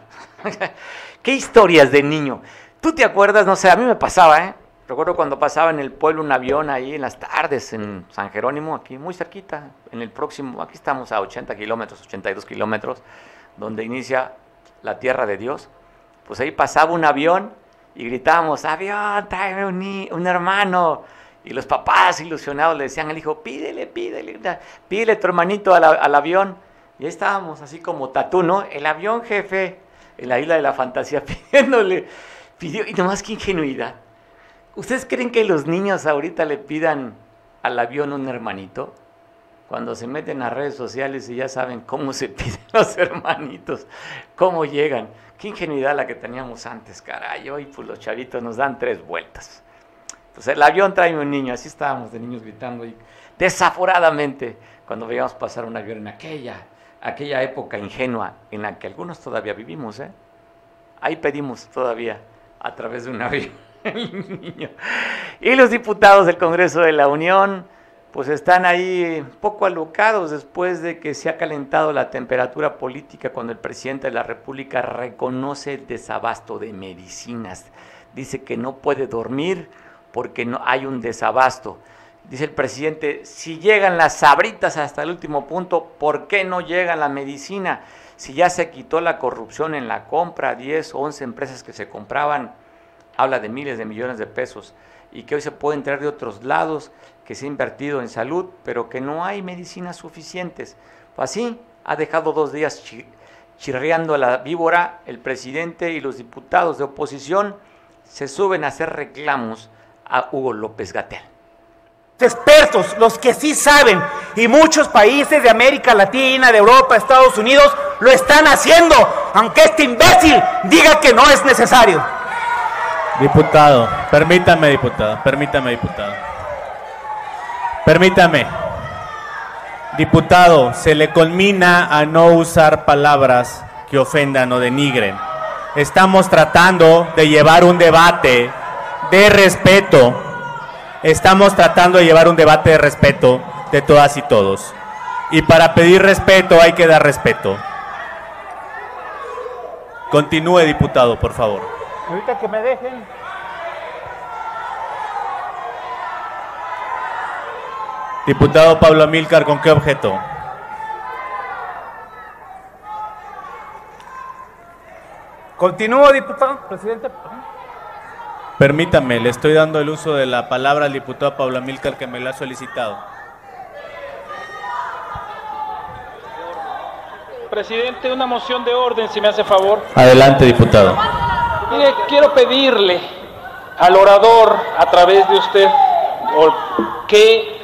[laughs] ¿Qué historias de niño? ¿Tú te acuerdas? No sé, a mí me pasaba, ¿eh? Recuerdo cuando pasaba en el pueblo un avión ahí en las tardes en San Jerónimo, aquí muy cerquita, en el próximo, aquí estamos a 80 kilómetros, 82 kilómetros, donde inicia la tierra de Dios, pues ahí pasaba un avión y gritábamos, avión, tráeme un, hermano. Y los papás ilusionados le decían al hijo, pídele, pídele, pídele tu hermanito al, avión. Y ahí estábamos así como tatú, ¿no? El avión jefe, en la isla de la fantasía, [laughs] pidiéndole, pidió, y nomás qué ingenuidad. ¿Ustedes creen que los niños ahorita le pidan al avión un hermanito? Cuando se meten a redes sociales y ya saben cómo se [laughs] piden los hermanitos, cómo llegan. Qué ingenuidad la que teníamos antes, caray. Hoy pues los chavitos nos dan tres vueltas. Pues el avión trae un niño, así estábamos de niños gritando y desaforadamente cuando veíamos pasar un avión en aquella, aquella época ingenua en la que algunos todavía vivimos, ¿eh? Ahí pedimos todavía a través de un [laughs] avión el niño. Y los diputados del Congreso de la Unión, pues están ahí poco alocados después de que se ha calentado la temperatura política cuando el presidente de la República reconoce el desabasto de medicinas. Dice que no puede dormir porque no hay un desabasto. Dice el presidente, si llegan las sabritas hasta el último punto, ¿por qué no llega la medicina? Si ya se quitó la corrupción en la compra, 10 o 11 empresas que se compraban, habla de miles de millones de pesos, y que hoy se pueden traer de otros lados, que se ha invertido en salud, pero que no hay medicinas suficientes. Así ha dejado dos días chirriando a la víbora, el presidente y los diputados de oposición se suben a hacer reclamos a Hugo López Gatel. Expertos, los que sí saben, y muchos países de América Latina, de Europa, Estados Unidos, lo están haciendo, aunque este imbécil diga que no es necesario. Diputado, permítame, diputado, permítame, diputado. Permítame. Diputado, se le culmina a no usar palabras que ofendan o denigren. Estamos tratando de llevar un debate de respeto. Estamos tratando de llevar un debate de respeto de todas y todos. Y para pedir respeto hay que dar respeto. Continúe, diputado, por favor. Ahorita que me dejen. Diputado Pablo Amílcar, ¿con qué objeto? Continúo, diputado, presidente. Permítame, le estoy dando el uso de la palabra al diputado Pablo Amílcar que me lo ha solicitado. Presidente, una moción de orden, si me hace favor. Adelante, diputado. Mire, quiero pedirle al orador, a través de usted, que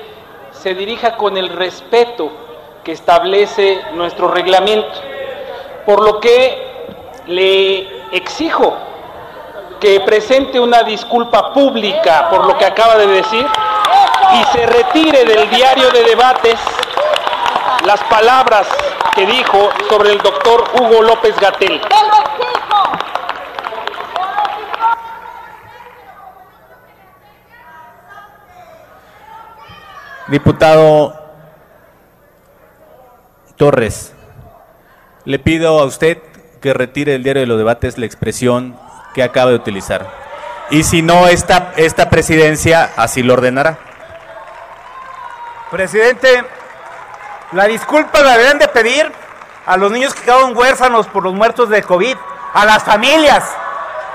se dirija con el respeto que establece nuestro reglamento, por lo que le exijo que presente una disculpa pública por lo que acaba de decir y se retire del diario de debates las palabras que dijo sobre el doctor Hugo López Gatel. Diputado Torres, le pido a usted que retire del diario de los debates la expresión que acaba de utilizar. Y si no, esta, esta presidencia así lo ordenará. Presidente, la disculpa la deben de pedir a los niños que quedaron huérfanos por los muertos de COVID, a las familias.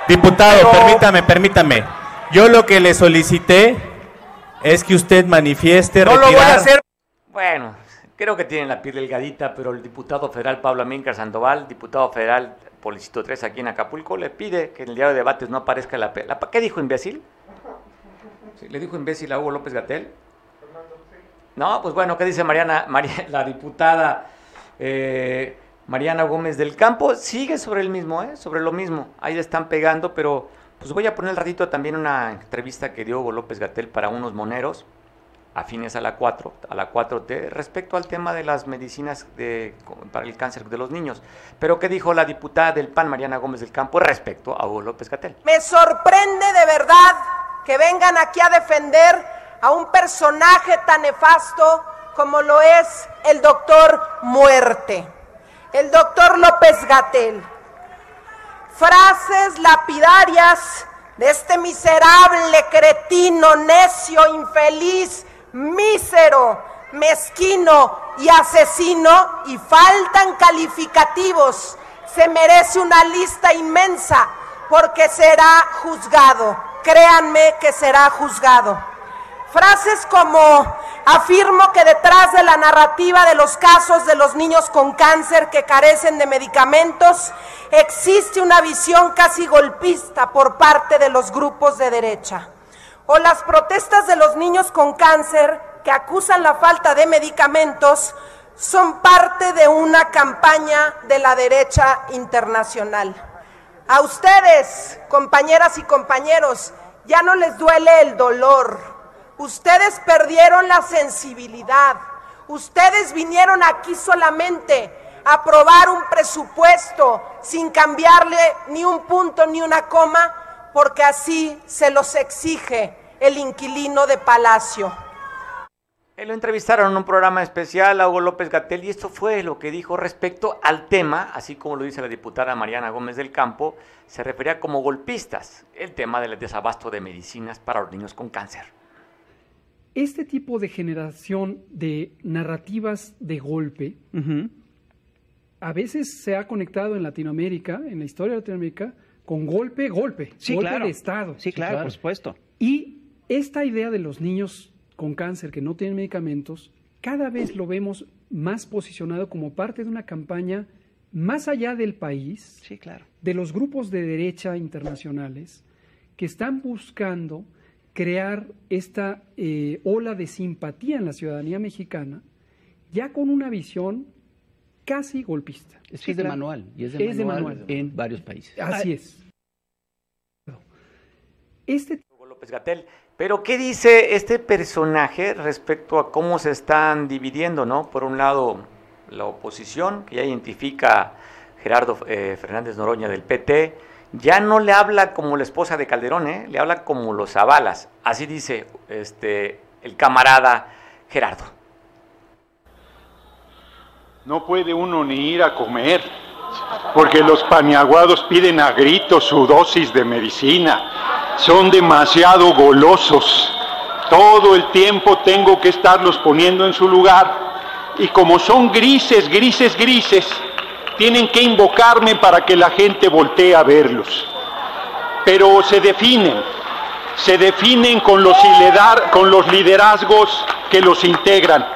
Diputado, permítame, permítame. Yo lo que le solicité es que usted manifieste no Lo voy a hacer. Bueno, creo que tienen la piel delgadita, pero el diputado federal Pablo Amílcar Sandoval, diputado federal Policito 3 aquí en Acapulco, le pide que en el diario de debates no aparezca la... la ¿Qué dijo imbécil? ¿Le dijo imbécil a Hugo López Gatel? No, pues bueno, ¿qué dice Mariana, [laughs] la diputada eh, Mariana Gómez del Campo? Sigue sobre el mismo, ¿eh? sobre lo mismo. Ahí le están pegando, pero pues voy a poner el ratito también una entrevista que dio Hugo López Gatel para unos moneros afines a la 4, a la 4T, respecto al tema de las medicinas para el cáncer de los niños. Pero ¿qué dijo la diputada del PAN, Mariana Gómez del Campo, respecto a Hugo López Gatel? Me sorprende de verdad que vengan aquí a defender a un personaje tan nefasto como lo es el doctor Muerte, el doctor López Gatel frases lapidarias de este miserable, cretino, necio, infeliz, mísero, mezquino y asesino y faltan calificativos. Se merece una lista inmensa porque será juzgado. Créanme que será juzgado. Frases como afirmo que detrás de la narrativa de los casos de los niños con cáncer que carecen de medicamentos existe una visión casi golpista por parte de los grupos de derecha. O las protestas de los niños con cáncer que acusan la falta de medicamentos son parte de una campaña de la derecha internacional. A ustedes, compañeras y compañeros, ya no les duele el dolor. Ustedes perdieron la sensibilidad. Ustedes vinieron aquí solamente a aprobar un presupuesto sin cambiarle ni un punto ni una coma, porque así se los exige el inquilino de Palacio. Lo entrevistaron en un programa especial a Hugo López Gatel y esto fue lo que dijo respecto al tema, así como lo dice la diputada Mariana Gómez del Campo, se refería como golpistas, el tema del desabasto de medicinas para los niños con cáncer. Este tipo de generación de narrativas de golpe a veces se ha conectado en Latinoamérica, en la historia de Latinoamérica, con golpe, golpe, Sí, golpe claro. de Estado. Sí, claro, por supuesto. Y esta idea de los niños con cáncer que no tienen medicamentos, cada vez lo vemos más posicionado como parte de una campaña más allá del país, Sí, claro. de los grupos de derecha internacionales que están buscando crear esta eh, ola de simpatía en la ciudadanía mexicana, ya con una visión casi golpista. Es que es de manual y es de, Es de manual, en varios países. Así es. Este López Gatel. Pero, ¿qué dice este personaje respecto a cómo se están dividiendo, no? Por un lado, la oposición, que ya identifica Gerardo eh, Fernández Noroña del PT, ya no le habla como la esposa de Calderón, ¿eh? le habla como los avalas. Así dice este, el camarada Gerardo. No puede uno ni ir a comer, porque los paniaguados piden a gritos su dosis de medicina. Son demasiado golosos. Todo el tiempo tengo que estarlos poniendo en su lugar. Y como son grises, grises, grises, tienen que invocarme para que la gente voltee a verlos. Pero se definen, se definen con los, liderazgos que los integran.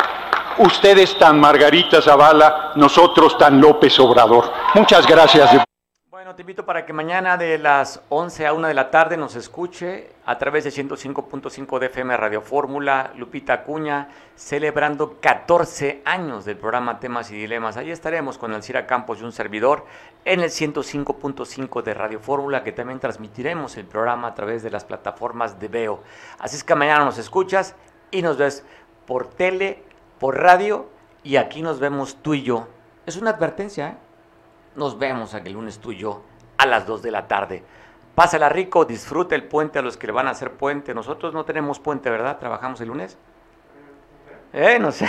Ustedes tan Margarita Zavala, nosotros tan López Obrador. Muchas gracias. Te invito para que mañana de las 11 a 1 de la tarde nos escuche a través de 105.5 de FM Radio Fórmula, Lupita Acuña, celebrando 14 años del programa Temas y Dilemas. Ahí estaremos con Alcira Campos y un servidor en el 105.5 de Radio Fórmula, que también transmitiremos el programa a través de las plataformas de Veo. Así es que mañana nos escuchas y nos ves por tele, por radio y aquí nos vemos tú y yo. Es una advertencia, ¿eh? Nos vemos el lunes tú y yo a las 2 de la tarde. Pásala rico, disfruta el puente a los que le van a hacer puente. Nosotros no tenemos puente, ¿verdad? ¿Trabajamos el lunes? ¿Eh? No sé.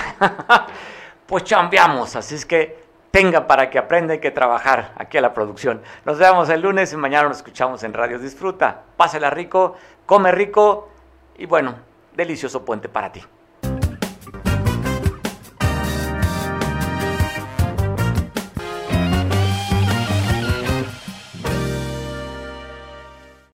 [laughs] pues chambeamos, así es que tenga para que aprenda hay que trabajar aquí a la producción. Nos vemos el lunes y mañana nos escuchamos en Radio Disfruta. Pásala rico, come rico y bueno, delicioso puente para ti.